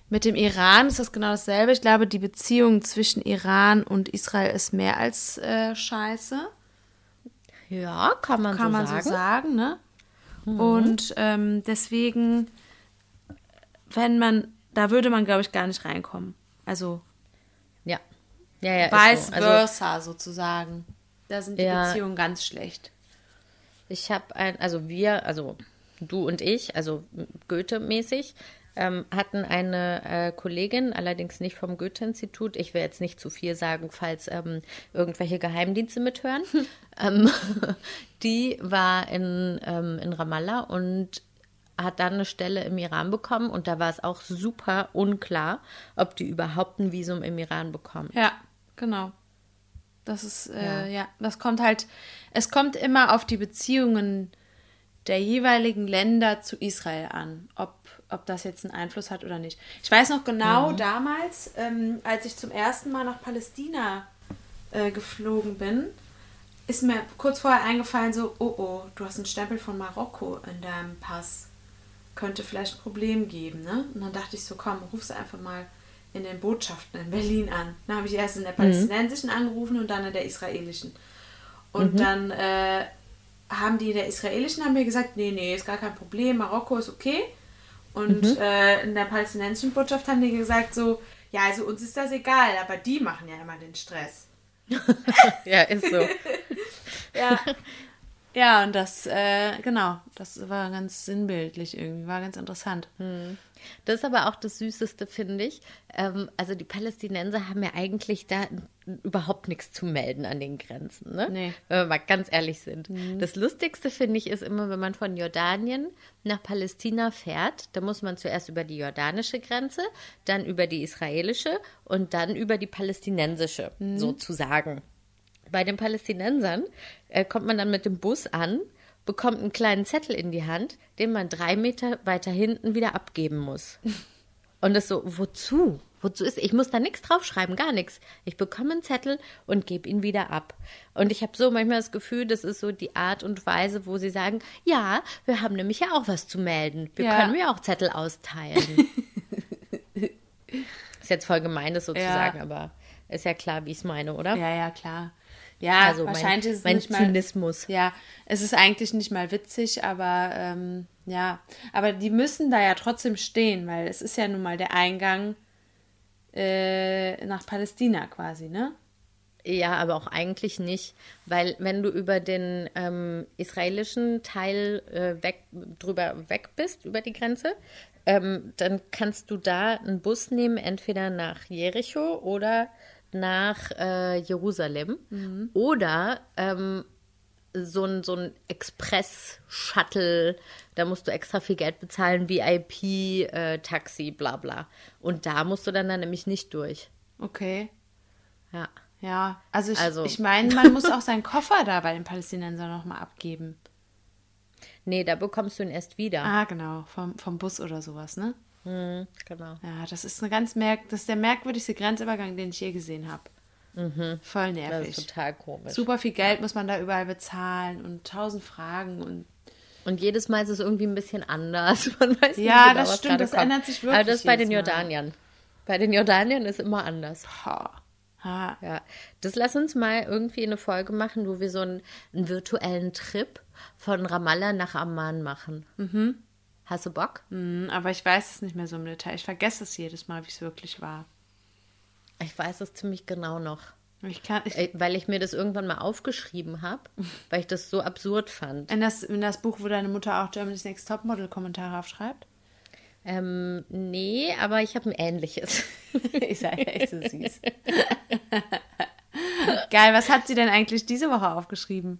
mit dem Iran ist das genau dasselbe. Ich glaube, die Beziehung zwischen Iran und Israel ist mehr als äh, scheiße. Ja, kann man, Kann so man sagen. so sagen, ne? Und ähm, deswegen, wenn man, da würde man, glaube ich, gar nicht reinkommen. Also Ja. Ja, ja, vice so. Also, versa sozusagen. Da sind die Ja. Beziehungen ganz schlecht. ich habe ein, also wir, also du und ich, also Goethe-mäßig, ähm, hatten eine äh, Kollegin, allerdings nicht vom Goethe-Institut. Ich will jetzt nicht zu viel sagen, falls ähm, irgendwelche Geheimdienste mithören. ähm, die war in, ähm, in Ramallah und hat dann eine Stelle im Iran bekommen und da war es auch super unklar, ob die überhaupt ein Visum im Iran bekommen. Ja, genau. Das ist, äh, ja. das kommt halt, es kommt immer auf die Beziehungen der jeweiligen Länder zu Israel an, ob, ob das jetzt einen Einfluss hat oder nicht. Ich weiß noch genau damals, ähm, als ich zum ersten Mal nach Palästina äh, geflogen bin, ist mir kurz vorher eingefallen, so, oh oh, du hast einen Stempel von Marokko in deinem Pass. Könnte vielleicht ein Problem geben, ne? Und dann dachte ich so, komm, rufst einfach mal in den Botschaften in Berlin an. Dann habe ich erst in der palästinensischen angerufen und dann in der israelischen. Und dann äh, haben die der israelischen haben mir gesagt, nee, nee, ist gar kein Problem, Marokko ist okay. Und äh, in der palästinensischen Botschaft haben die gesagt so, ja, also uns ist das egal, aber die machen ja immer den Stress. Ja, ist so. Ja. Ja, und das, äh, genau, das war ganz sinnbildlich irgendwie, war ganz interessant. Das ist aber auch das Süßeste, finde ich. Ähm, also die Palästinenser haben ja eigentlich da überhaupt nichts zu melden an den Grenzen, ne? Nee. Wenn wir mal ganz ehrlich sind. Das Lustigste, finde ich, ist immer, wenn man von Jordanien nach Palästina fährt, da muss man zuerst über die jordanische Grenze, dann über die israelische und dann über die palästinensische, sozusagen. Bei den Palästinensern äh, kommt man dann mit dem Bus an, bekommt einen kleinen Zettel in die Hand, den man drei Meter weiter hinten wieder abgeben muss. Und das so, wozu? Wozu ist, ich muss da nichts draufschreiben, gar nichts. Ich bekomme einen Zettel und gebe ihn wieder ab. Und ich habe so manchmal das Gefühl, das ist so die Art und Weise, wo sie sagen, ja, wir haben nämlich ja auch was zu melden. Wir Ja. können ja auch Zettel austeilen. ist jetzt voll gemein, das so zu Ja. sagen, aber ist ja klar, wie ich es meine, oder? Ja, ja, klar. Ja, Also mein- wahrscheinlich ist es mein nicht mal, Zynismus. Ja, es ist eigentlich nicht mal witzig, aber ähm, ja, aber die müssen da ja trotzdem stehen, weil es ist ja nun mal der Eingang äh, nach Palästina quasi, ne? Ja, aber auch eigentlich nicht, weil wenn du über den ähm, israelischen Teil äh, weg, drüber weg bist, über die Grenze, ähm, dann kannst du da einen Bus nehmen, entweder nach Jericho oder nach äh, Jerusalem oder ähm, so ein, so ein Express-Shuttle, da musst du extra viel Geld bezahlen, VIP-Taxi, bla bla. Und da musst du dann, dann nämlich nicht durch. Okay. Ja. Ja, also ich, Also- ich meine, man muss auch seinen Koffer da bei den Palästinensern nochmal abgeben. Nee, da bekommst du ihn erst wieder. Ah, genau, vom, vom Bus oder sowas, ne? Mhm, genau. Ja, das ist eine ganz merk das ist der merkwürdigste Grenzübergang, den ich je gesehen habe. Voll Mhm. Das nervig. ist total komisch. Super viel Geld muss man da überall bezahlen und tausend Fragen und Und jedes Mal ist es irgendwie ein bisschen anders. Man weiß nicht Ja, genau, das stimmt, das kommt. ändert sich Aber wirklich das ist bei den jedes Mal. Jordaniern. Bei den Jordaniern ist immer anders. ha, ha. Ja, das lass uns mal irgendwie eine Folge machen, wo wir so einen, einen virtuellen Trip von Ramallah nach Amman machen. Mhm. Hast du Bock? Hm, aber ich weiß es nicht mehr so im Detail. Ich vergesse es jedes Mal, wie es wirklich war. Ich weiß es ziemlich genau noch. Ich kann, ich, Äh, Weil ich mir das irgendwann mal aufgeschrieben habe, weil ich das so absurd fand. in, das, in das Buch, wo deine Mutter auch Germany's Next Topmodel Kommentare aufschreibt? Ähm, nee, aber ich habe ein ähnliches. ist ja echt so süß. Geil, was hat sie denn eigentlich diese Woche aufgeschrieben?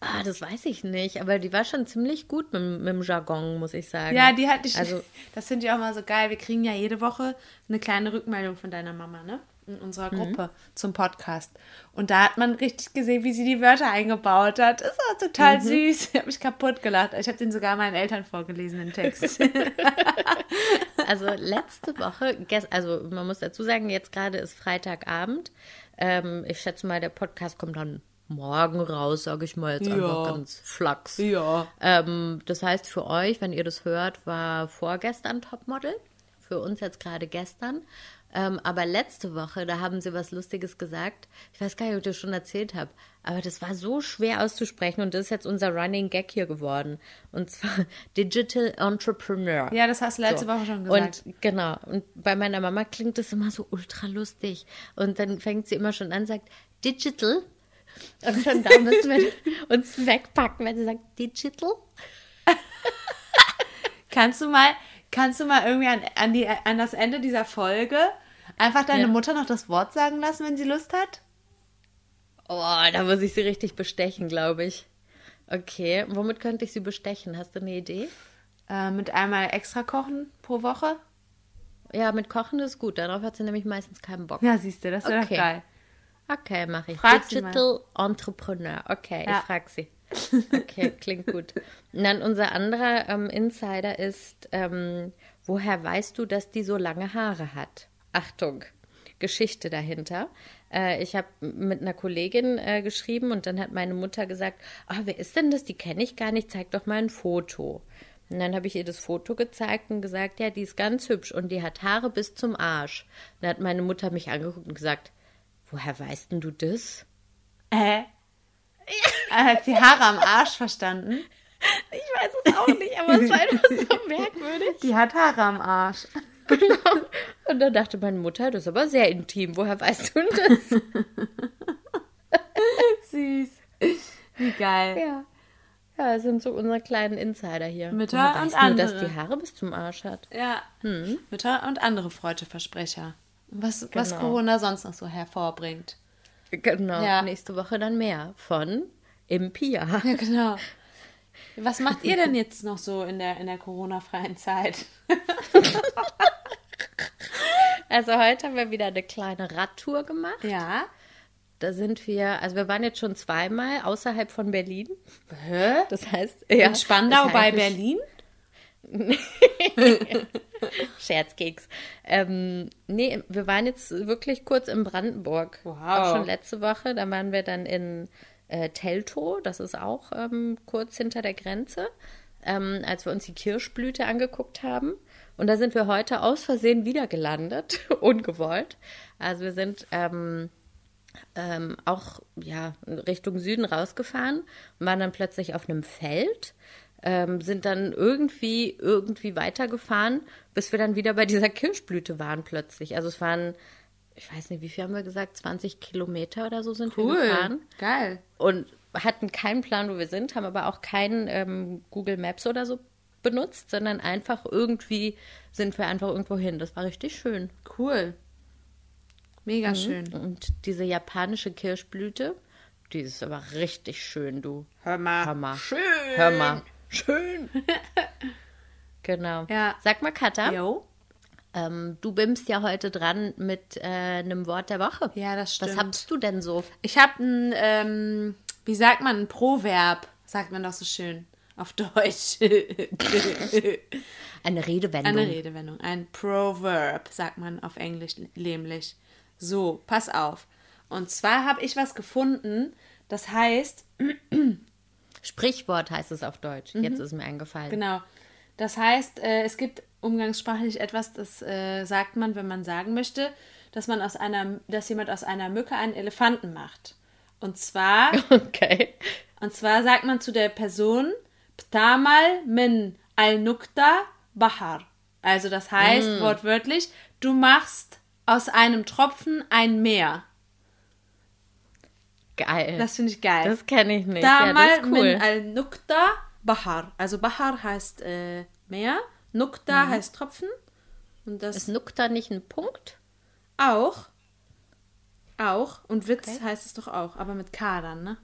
Ah, das weiß ich nicht, aber die war schon ziemlich gut mit, mit dem Jargon, muss ich sagen. Ja, die hatte ich. Also, das finde ich auch mal so geil. Wir kriegen ja jede Woche eine kleine Rückmeldung von deiner Mama, ne? In unserer Gruppe zum Podcast. Und da hat man richtig gesehen, wie sie die Wörter eingebaut hat. Das war total süß. Ich habe mich kaputt gelacht. Ich habe den sogar meinen Eltern vorgelesen, den Text. also letzte Woche, also man muss dazu sagen, jetzt gerade ist Freitagabend. Ähm, ich schätze mal, der Podcast kommt dann morgen raus, sage ich mal jetzt einfach Ja. ganz flachs. ja. Ähm, das heißt, für euch, wenn ihr das hört, war vorgestern Topmodel. Für uns jetzt gerade gestern. Ähm, aber letzte Woche, da haben sie was Lustiges gesagt. Ich weiß gar nicht, ob ich das schon erzählt habe. Aber das war so schwer auszusprechen und das ist jetzt unser Running Gag hier geworden. Und zwar Digital Entrepreneur. Ja, das hast du letzte Woche schon gesagt. Und genau, und bei meiner Mama klingt das immer so ultra lustig. Und dann fängt sie immer schon an, sagt Digital. Und schon da müssen wir uns wegpacken, wenn sie sagt Digital. Kannst du mal, kannst du mal irgendwie an, an, die, an das Ende dieser Folge einfach deine Ja. Mutter noch das Wort sagen lassen, wenn sie Lust hat? Oh, da muss ich sie richtig bestechen, glaube ich. Okay, womit könnte ich sie bestechen? Hast du eine Idee? Äh, mit einmal extra kochen pro Woche? Ja, mit Kochen ist gut. Darauf hat sie nämlich meistens keinen Bock. Ja, siehst du, das wäre Okay. doch geil. Okay, mache ich. Frag. Digital Entrepreneur. Okay, Ja. ich frage sie. Okay, klingt gut. Und dann unser anderer ähm, Insider ist, ähm, woher weißt du, dass die so lange Haare hat? Achtung, Geschichte dahinter. Äh, ich habe mit einer Kollegin äh, geschrieben und dann hat meine Mutter gesagt, ah, wer ist denn das? Die kenne ich gar nicht, zeig doch mal ein Foto. Und dann habe ich ihr das Foto gezeigt und gesagt, ja, die ist ganz hübsch und die hat Haare bis zum Arsch. Dann hat meine Mutter mich angeguckt und gesagt, woher weißt denn du das? Äh? Er hat die Haare am Arsch verstanden. Ich weiß es auch nicht, aber es war einfach so merkwürdig. Die hat Haare am Arsch. Genau. Und dann dachte meine Mutter, das ist aber sehr intim. Woher weißt du denn das? Süß. Wie geil. ja. Ja, das sind so unsere kleinen Insider hier. Mütter Woher und weißt du, dass andere. die Haare bis zum Arsch hat. Ja. Mütter und andere Freudeversprecher. Was, was Genau. Corona sonst noch so hervorbringt. Genau. Ja. Nächste Woche dann mehr von Impia. Ja, genau. Was macht ihr denn jetzt noch so in der, in der Corona-freien Zeit? Also heute haben wir wieder eine kleine Radtour gemacht. Ja. Da sind wir, also wir waren jetzt schon zweimal außerhalb von Berlin. Hä? Das heißt, ja, In Spandau bei Berlin? Scherzkeks. Ähm, nee, wir waren jetzt wirklich kurz in Brandenburg. Wow. Auch schon letzte Woche. Da waren wir dann in äh, Teltow, das ist auch ähm, kurz hinter der Grenze, ähm, als wir uns die Kirschblüte angeguckt haben. Und da sind wir heute aus Versehen wieder gelandet, ungewollt. Also wir sind ähm, ähm, auch ja, Richtung Süden rausgefahren und waren dann plötzlich auf einem Feld, ähm, sind dann irgendwie, irgendwie weitergefahren, bis wir dann wieder bei dieser Kirschblüte waren plötzlich. Also es waren, ich weiß nicht, wie viel haben wir gesagt, 20 Kilometer oder so sind wir gefahren Geil. und hatten keinen Plan, wo wir sind, haben aber auch keinen ähm, Google Maps oder so benutzt, sondern einfach irgendwie sind wir einfach irgendwo hin. Das war richtig schön. Cool. Mega schön. Und diese japanische Kirschblüte, die ist aber richtig schön, du. Hör mal. Hör mal. Schön. Hör mal. Schön. genau. Ja. Sag mal, Katha, Jo. ähm, du bimmst ja heute dran mit äh, einem Wort der Woche. Ja, das stimmt. Was hast du denn so? Ich habe ein, ähm, wie sagt man, ein Proverb, sagt man doch so schön auf Deutsch. Eine Redewendung. Eine Redewendung, ein Proverb, sagt man auf Englisch nämlich. So, pass auf. Und zwar habe ich was gefunden, das heißt, Sprichwort heißt es auf Deutsch. Jetzt ist mir eingefallen. Mhm. genau, das heißt, äh, es gibt umgangssprachlich etwas, das äh, sagt man, wenn man sagen möchte, dass man aus einer, dass jemand aus einer Mücke einen Elefanten macht. Und zwar Okay. Und zwar sagt man zu der Person Ptamal min al-Nukta Bahar. Also das heißt wortwörtlich, du machst aus einem Tropfen ein Meer. Geil. Das finde ich geil. Das kenne ich nicht. Ja, Ptamal das ist cool. min al-Nukta Bahar. Also Bahar heißt äh, Meer, Nukta Mhm. heißt Tropfen. Und das Ist Nukta nicht ein Punkt? auch. Auch. Und Witz Okay. heißt es doch auch, aber mit K dann, ne?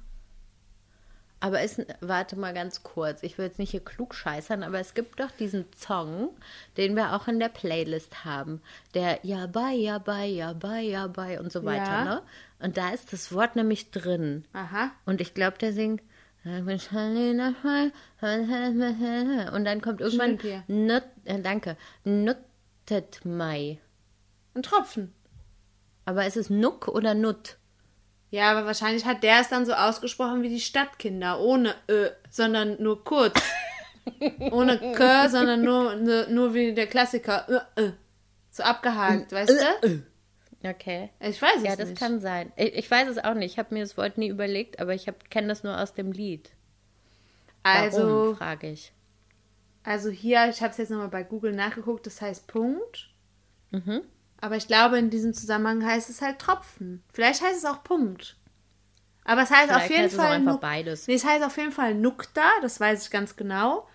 Aber ist, warte mal ganz kurz. Ich will jetzt nicht hier klug scheißern, aber es gibt doch diesen Song, den wir auch in der Playlist haben. Der Ja, bye, ja, bye, ja, bye, ja, bye und so weiter, Ja. ne? Und da ist das Wort nämlich drin. Aha. Und ich glaube, der singt. Und dann kommt irgendwann. Nut, äh, danke. Nuttet Mai. Ein Tropfen. Aber ist es Nuck oder Nut? Ja, aber wahrscheinlich hat der es dann so ausgesprochen wie die Stadtkinder, ohne Ö, sondern nur kurz. ohne K, sondern nur, nur, nur wie der Klassiker. Ö, Ö. So abgehakt, weißt du? Okay. Ich weiß es Ja, das nicht. kann sein. Ich, ich weiß es auch nicht. Ich habe mir das Wort nie überlegt, aber ich kenne das nur aus dem Lied. Warum, also, frage ich. also hier, ich habe es jetzt nochmal bei Google nachgeguckt, das heißt Punkt. Mhm. Aber ich glaube, in diesem Zusammenhang heißt es halt Tropfen. Vielleicht heißt es auch Punkt. Aber es heißt auf Vielleicht jeden heißt es Fall. einfach Nuk- beides. Nee, es heißt auf jeden Fall Nukta, das weiß ich ganz genau.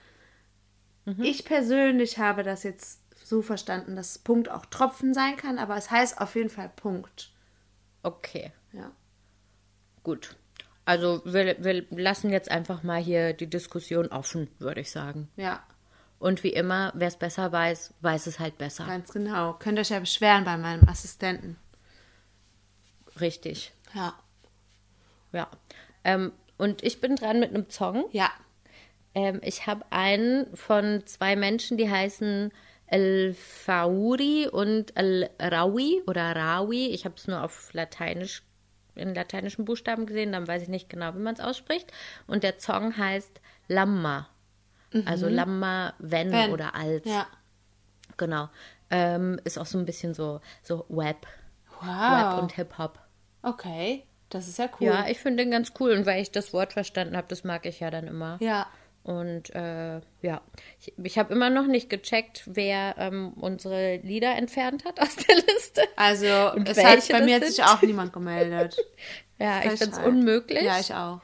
Mhm. Ich persönlich habe das jetzt so verstanden, dass Punkt auch Tropfen sein kann, aber es heißt auf jeden Fall Punkt. Okay, Ja. gut. Also wir, wir lassen jetzt einfach mal hier die Diskussion offen, würde ich sagen. Ja, Und wie immer, wer es besser weiß, weiß es halt besser. ganz genau. Könnt ihr euch ja beschweren bei meinem Assistenten. Richtig. Ja. Ja. Ähm, und ich bin dran mit einem Song. Ja. Ähm, ich habe einen von zwei Menschen, die heißen El Fauri und El Rawi oder Rawi. Ich habe es nur auf Lateinisch, in lateinischen Buchstaben gesehen, dann weiß ich nicht genau, wie man es ausspricht. Und der Song heißt Lamma. Also Lamma, wenn, Wenn. oder als. Ja. Genau. Ähm, ist auch so ein bisschen so, so Web. Wow. Web und Hip-Hop. Okay. Das ist ja cool. Ja, ich finde den ganz cool. Und weil ich das Wort verstanden habe, das mag ich ja dann immer. ja. Und äh, ja, ich, ich habe immer noch nicht gecheckt, wer ähm, unsere Lieder entfernt hat aus der Liste. Also, Und es hat, bei mir hat sich auch niemand gemeldet. Ja, ich finde es unmöglich. Ja, ich auch.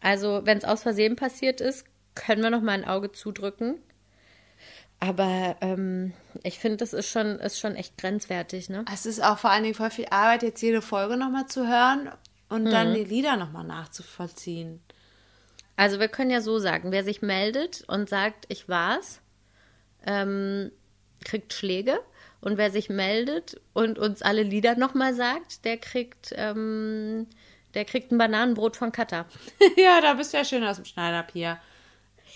Also, wenn es aus Versehen passiert ist, können wir noch mal ein Auge zudrücken. Aber ähm, ich finde, das ist schon, ist schon echt grenzwertig, ne? Es ist auch vor allen Dingen voll viel Arbeit, jetzt jede Folge nochmal zu hören und Mhm. dann die Lieder nochmal nachzuvollziehen. Also wir können ja so sagen, wer sich meldet und sagt, ich war's, ähm, kriegt Schläge. Und wer sich meldet und uns alle Lieder nochmal sagt, der kriegt, ähm, der kriegt ein Bananenbrot von Katha. ja, da bist du ja schön aus dem Schneiderpapier.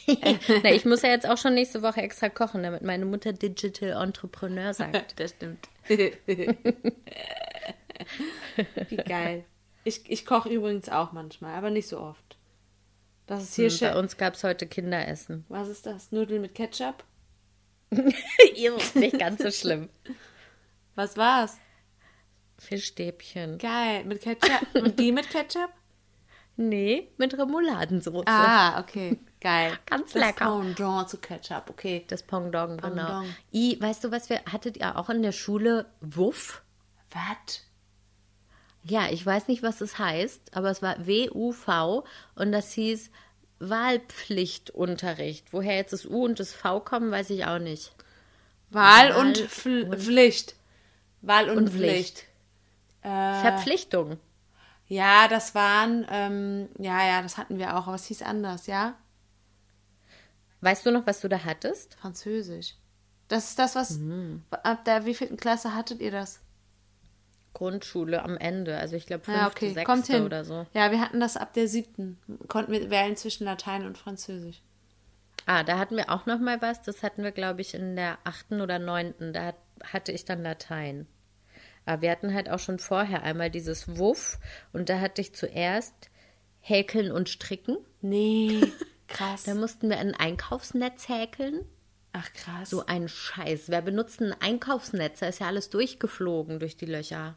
Na, ich muss ja jetzt auch schon nächste Woche extra kochen, damit meine Mutter Digital Entrepreneur sagt. Das stimmt. Wie geil. Ich, ich koche übrigens auch manchmal, aber nicht so oft. Das ist hier Hm, Bei uns gab es heute Kinderessen. Was ist das? Nudeln mit Ketchup? Nicht ganz so schlimm. Was war's? Fischstäbchen. Geil. Mit Ketchup? Und die mit Ketchup? Nee, mit Remouladensoße. Ah, okay. Geil. Ganz das lecker. Pendant zu Ketchup, okay. Das Pongdong, genau. I, weißt du was, wir hattet ihr auch in der Schule Wuff? Was? Ja, ich weiß nicht, was es heißt, aber es war W-U-V und das hieß Wahlpflichtunterricht. Woher jetzt das U und das V kommen, weiß ich auch nicht. Wahl, Wahl und, Pfl Pflicht. Wahl und, Und Pflicht. Pflicht. Äh. Verpflichtung. Ja, das waren, ähm, ja, ja, das hatten wir auch, aber es hieß anders, ja? Weißt du noch, was du da hattest? Französisch. Das ist das, was. Mhm. Ab der wievielten Klasse hattet ihr das? Grundschule am Ende, also ich glaube fünfte, Ja, okay. sechste Kommt hin. oder so. Ja, wir hatten das ab der siebten. Konnten wir wählen zwischen Latein und Französisch. Ah, da hatten wir auch noch mal was. Das hatten wir, glaube ich, in der achten oder neunten. Da hat, hatte ich dann Latein. Aber wir hatten halt auch schon vorher einmal dieses Wuff und da hatte ich zuerst Häkeln und Stricken. Nee, krass. Da mussten wir ein Einkaufsnetz häkeln. Ach, krass. So ein Scheiß. Wer benutzt ein Einkaufsnetz? Da ist ja alles durchgeflogen durch die Löcher.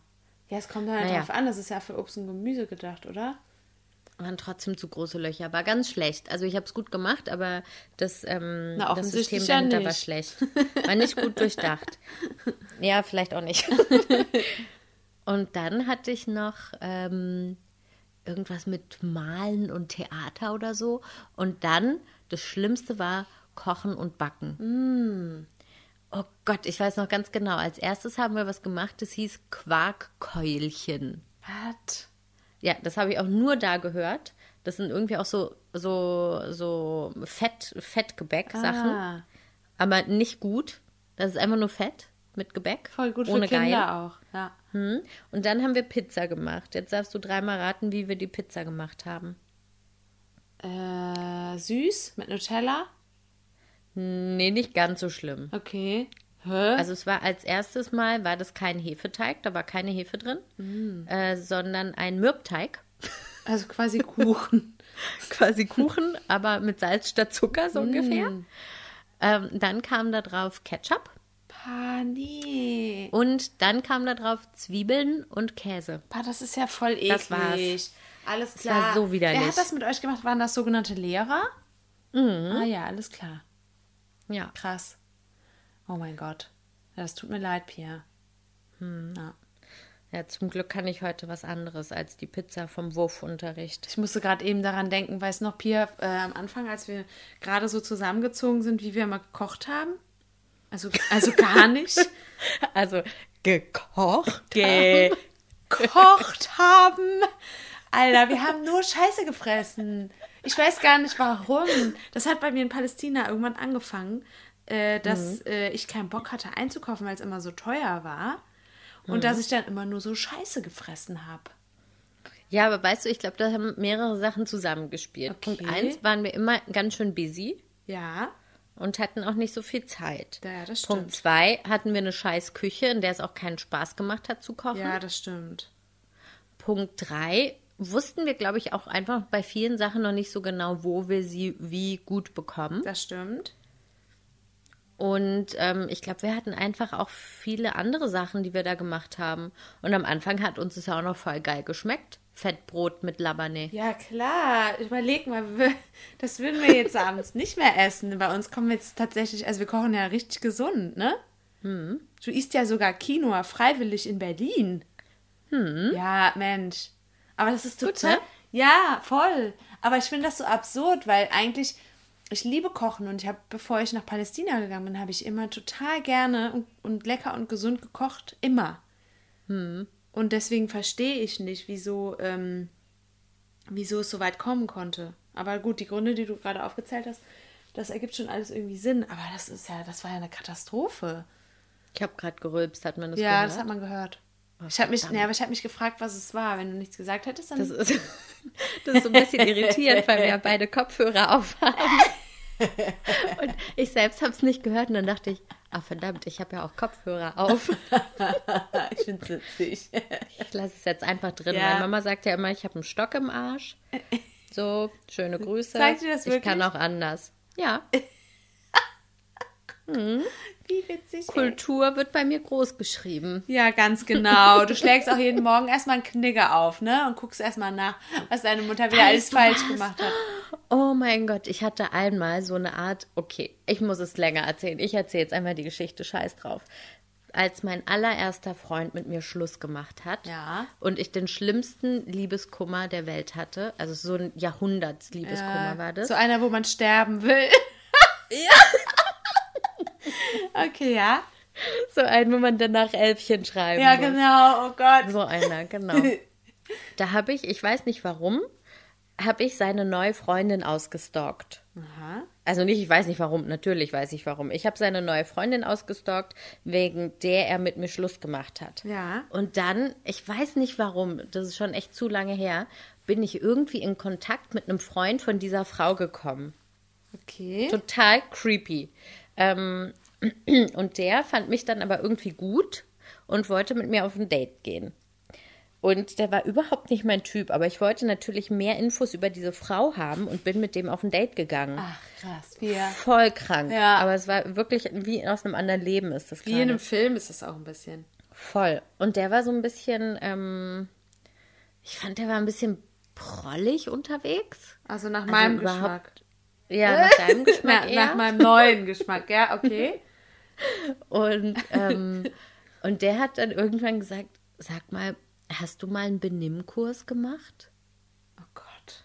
ja, es kommt halt Naja. drauf an, das ist ja für Obst und Gemüse gedacht, oder? Waren trotzdem zu große Löcher. War ganz schlecht. Also ich habe es gut gemacht, aber das, ähm, Na, das System ja dahinter war nicht. schlecht. War nicht gut durchdacht. Ja, vielleicht auch nicht. Und dann hatte ich noch ähm, irgendwas mit Malen und Theater oder so. Und dann, das Schlimmste war Kochen und Backen. Oh Gott, ich weiß noch ganz genau. Als erstes haben wir was gemacht, das hieß Quarkkeulchen. Was? Ja, das habe ich auch nur da gehört. Das sind irgendwie auch so, so, so Fett, Fettgebäck-Sachen. Ah, Aber nicht gut. Das ist einfach nur Fett mit Gebäck. voll gut ohne für Kinder Geil. auch. Ja. Hm. Und dann haben wir Pizza gemacht. Jetzt darfst du dreimal raten, wie wir die Pizza gemacht haben. Äh, süß mit Nutella. Nee, nicht ganz so schlimm. Okay. Hä? Also es war als erstes Mal, war das kein Hefeteig, da war keine Hefe drin, Mm. äh, sondern ein Mürbteig. Also quasi Kuchen. Quasi Kuchen, aber mit Salz statt Zucker so ungefähr. Mm. Ähm, dann kam da drauf Ketchup. Pani. Und dann kam da drauf Zwiebeln und Käse. Bah, das ist ja voll eklig. Das war's. Alles war klar. so widerlich. Wer hat das mit euch gemacht? Waren das sogenannte Lehrer? Mhm. Ah ja, alles klar. Ja. Krass. Oh mein Gott. Das tut mir leid, Pia. Hm. Ja. Ja, zum Glück kann ich heute was anderes als die Pizza vom Wurfunterricht. Ich musste gerade eben daran denken, weißt du noch, Pia, äh, am Anfang, als wir gerade so zusammengezogen sind, wie wir mal gekocht haben? Also, also gar nicht. Also gekocht. gekocht haben. Alter, wir haben nur Scheiße gefressen. Ich weiß gar nicht warum. Das hat bei mir in Palästina irgendwann angefangen, äh, dass äh, ich keinen Bock hatte einzukaufen, weil es immer so teuer war. Und dass ich dann immer nur so Scheiße gefressen habe. Ja, aber weißt du, ich glaube, da haben mehrere Sachen zusammengespielt. Okay. Punkt eins waren wir immer ganz schön busy Ja, und hatten auch nicht so viel Zeit. ja, das Punkt stimmt. zwei hatten wir eine scheiß Küche, in der es auch keinen Spaß gemacht hat zu kochen. Ja, das stimmt. Punkt drei wussten wir, glaube ich, auch einfach bei vielen Sachen noch nicht so genau, wo wir sie wie gut bekommen. Das stimmt. Und ähm, ich glaube, wir hatten einfach auch viele andere Sachen, die wir da gemacht haben. Und am Anfang hat uns es ja auch noch voll geil geschmeckt. Fettbrot mit Labane. Ja, klar. Überleg mal, das würden wir jetzt abends nicht mehr essen. Bei uns kommen jetzt tatsächlich, also wir kochen ja richtig gesund, ne? Du isst ja sogar Quinoa freiwillig in Berlin. Ja, Mensch. Aber das ist Gut, total. ne? Ja, voll. Aber ich finde das so absurd, weil eigentlich, ich liebe Kochen und ich habe, bevor ich nach Palästina gegangen bin, habe ich immer total gerne und, und lecker und gesund gekocht. Immer. Und deswegen verstehe ich nicht, wieso, ähm, wieso es so weit kommen konnte. Aber gut, die Gründe, die du gerade aufgezählt hast, das ergibt schon alles irgendwie Sinn. Aber das ist ja, das war ja eine Katastrophe. Ich habe gerade gerülpst, hat man das ja, gehört? das hat man gehört. Ich habe mich, aber ich habe mich gefragt, was es war. Wenn du nichts gesagt hättest, dann. Das ist, das ist so ein bisschen irritierend, weil wir ja beide Kopfhörer aufhaben. Und ich selbst habe es nicht gehört und dann dachte ich, ah verdammt, ich habe ja auch Kopfhörer auf. ich finde es witzig. Ich lasse es jetzt einfach drin. Ja. Meine Mama sagt ja immer, ich habe einen Stock im Arsch. So, schöne Grüße. Sagt sie das ich kann wirklich? auch anders. Ja, Wie witzig. ey. Kultur wird bei mir groß geschrieben. Ja, ganz genau. Du schlägst auch jeden Morgen erstmal einen Knigge auf, ne? Und guckst erstmal nach, was deine Mutter wieder alles falsch was? gemacht hat. Oh mein Gott, ich hatte einmal so eine Art, okay, ich muss es länger erzählen. Ich erzähle jetzt einmal die Geschichte, scheiß drauf. Als mein allererster Freund mit mir Schluss gemacht hat Ja. und ich den schlimmsten Liebeskummer der Welt hatte, also so ein Jahrhunderts-Liebeskummer war das. So einer, wo man sterben will. ja. Okay, ja. So ein, wo man danach Elfchen schreiben Ja, muss. genau. Oh Gott. So einer, genau. Da habe ich, ich weiß nicht warum, habe ich seine neue Freundin ausgestalkt. Aha. Also nicht, ich weiß nicht warum, natürlich weiß ich warum. Ich habe seine neue Freundin ausgestalkt, wegen der er mit mir Schluss gemacht hat. Ja. Und dann, ich weiß nicht warum, das ist schon echt zu lange her, bin ich irgendwie in Kontakt mit einem Freund von dieser Frau gekommen. Okay. Total creepy. Ähm, und der fand mich dann aber irgendwie gut und wollte mit mir auf ein Date gehen. Und der war überhaupt nicht mein Typ, aber ich wollte natürlich mehr Infos über diese Frau haben und bin mit dem auf ein Date gegangen. Ach, krass. Wie, ja. Voll krank. Ja. Aber es war wirklich wie aus einem anderen Leben ist das Wie in gerade. einem Film ist das auch ein bisschen. Voll. Und der war so ein bisschen, ähm, ich fand, der war ein bisschen prollig unterwegs. Also nach Also meinem überhaupt- Geschmack. Ja, nach deinem Geschmack Na, nach meinem neuen Geschmack, ja, okay. Und, ähm, und der hat dann irgendwann gesagt, sag mal, hast du mal einen Benimmkurs gemacht? Oh Gott.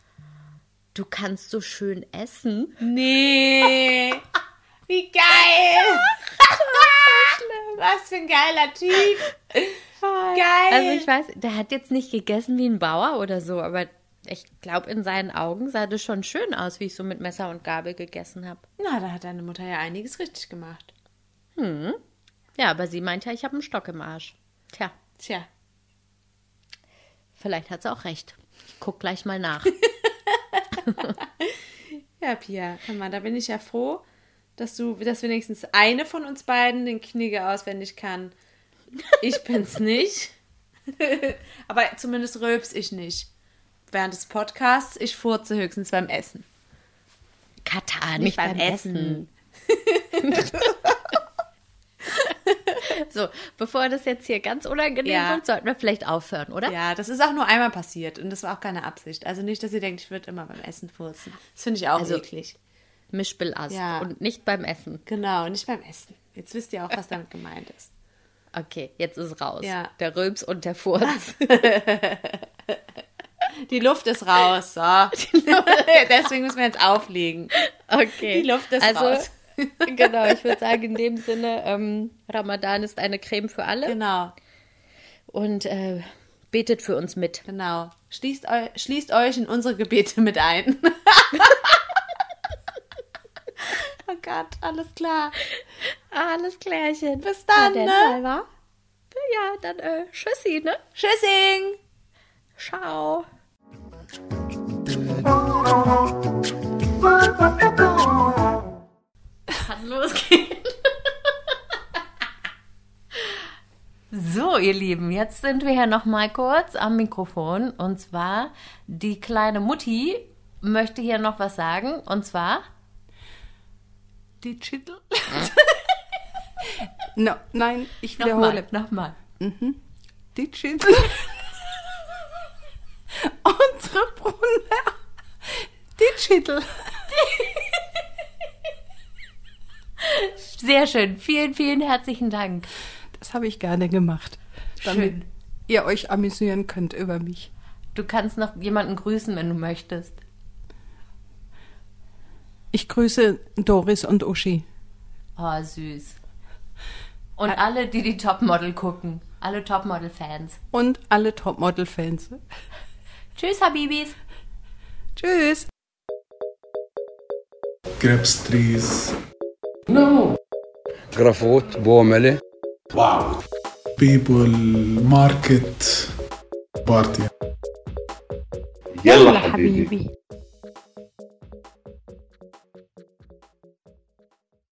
Du kannst so schön essen. Nee. Wie geil. Was für ein geiler Typ. Geil. Also ich weiß, der hat jetzt nicht gegessen wie ein Bauer oder so, aber ich glaube, in seinen Augen sah das schon schön aus, wie ich so mit Messer und Gabel gegessen habe. Na, da hat deine Mutter ja einiges richtig gemacht. Ja, aber sie meint ja, ich habe einen Stock im Arsch. Tja, Tja. vielleicht hat sie auch recht. Ich guck gleich mal nach. Ja, Pia, mal, da bin ich ja froh, dass du, dass wenigstens eine von uns beiden den Knigge auswendig kann. Ich bin's nicht. Aber zumindest rülps ich nicht. Während des Podcasts, ich furze höchstens beim Essen. Katar, nicht, beim, Essen. so, bevor das jetzt hier ganz unangenehm Ja. wird, sollten wir vielleicht aufhören, oder? Ja, das ist auch nur einmal passiert und das war auch keine Absicht. Also nicht, dass ihr denkt, ich würde immer beim Essen furzen. Das finde ich auch Also- eklig. Mischbillast Ja. und nicht beim Essen. Genau, nicht beim Essen. Jetzt wisst ihr auch, was damit gemeint ist. Okay, jetzt ist raus. Ja. Der Rülps und der Furz. Die Luft ist raus, so. Deswegen müssen wir jetzt auflegen. Okay. Die Luft ist also, raus. genau, ich würde sagen, in dem Sinne, ähm, Ramadan ist eine Creme für alle. Genau, Und äh, betet für uns mit. genau. Schließt, eu schließt euch in unsere Gebete mit ein. oh Gott, alles klar. Alles klärchen. Bis dann, Na, ne? Salva? Ja, dann äh, tschüssi, ne? Tschüssing. Ciao. Kann losgehen. So, ihr Lieben, jetzt sind wir ja noch mal kurz am Mikrofon. Und zwar, die kleine Mutti möchte hier noch was sagen. Und zwar, Digital? no, nein, ich wiederhole. nochmal, nochmal. Digital? unsere Brunner Digital. Sehr schön. Vielen, vielen herzlichen Dank. Das habe ich gerne gemacht, damit Schön. ihr euch amüsieren könnt über mich. Du kannst noch jemanden grüßen, wenn du möchtest. Ich grüße Doris und Uschi. Oh, süß. Und alle, die die Topmodel gucken. Alle Topmodel-Fans. Und alle Topmodel-Fans. Tschüss, Habibis. Tschüss. Grapes trees, No. جرافوت بومله Wow. people, market, party. يلا حبيبي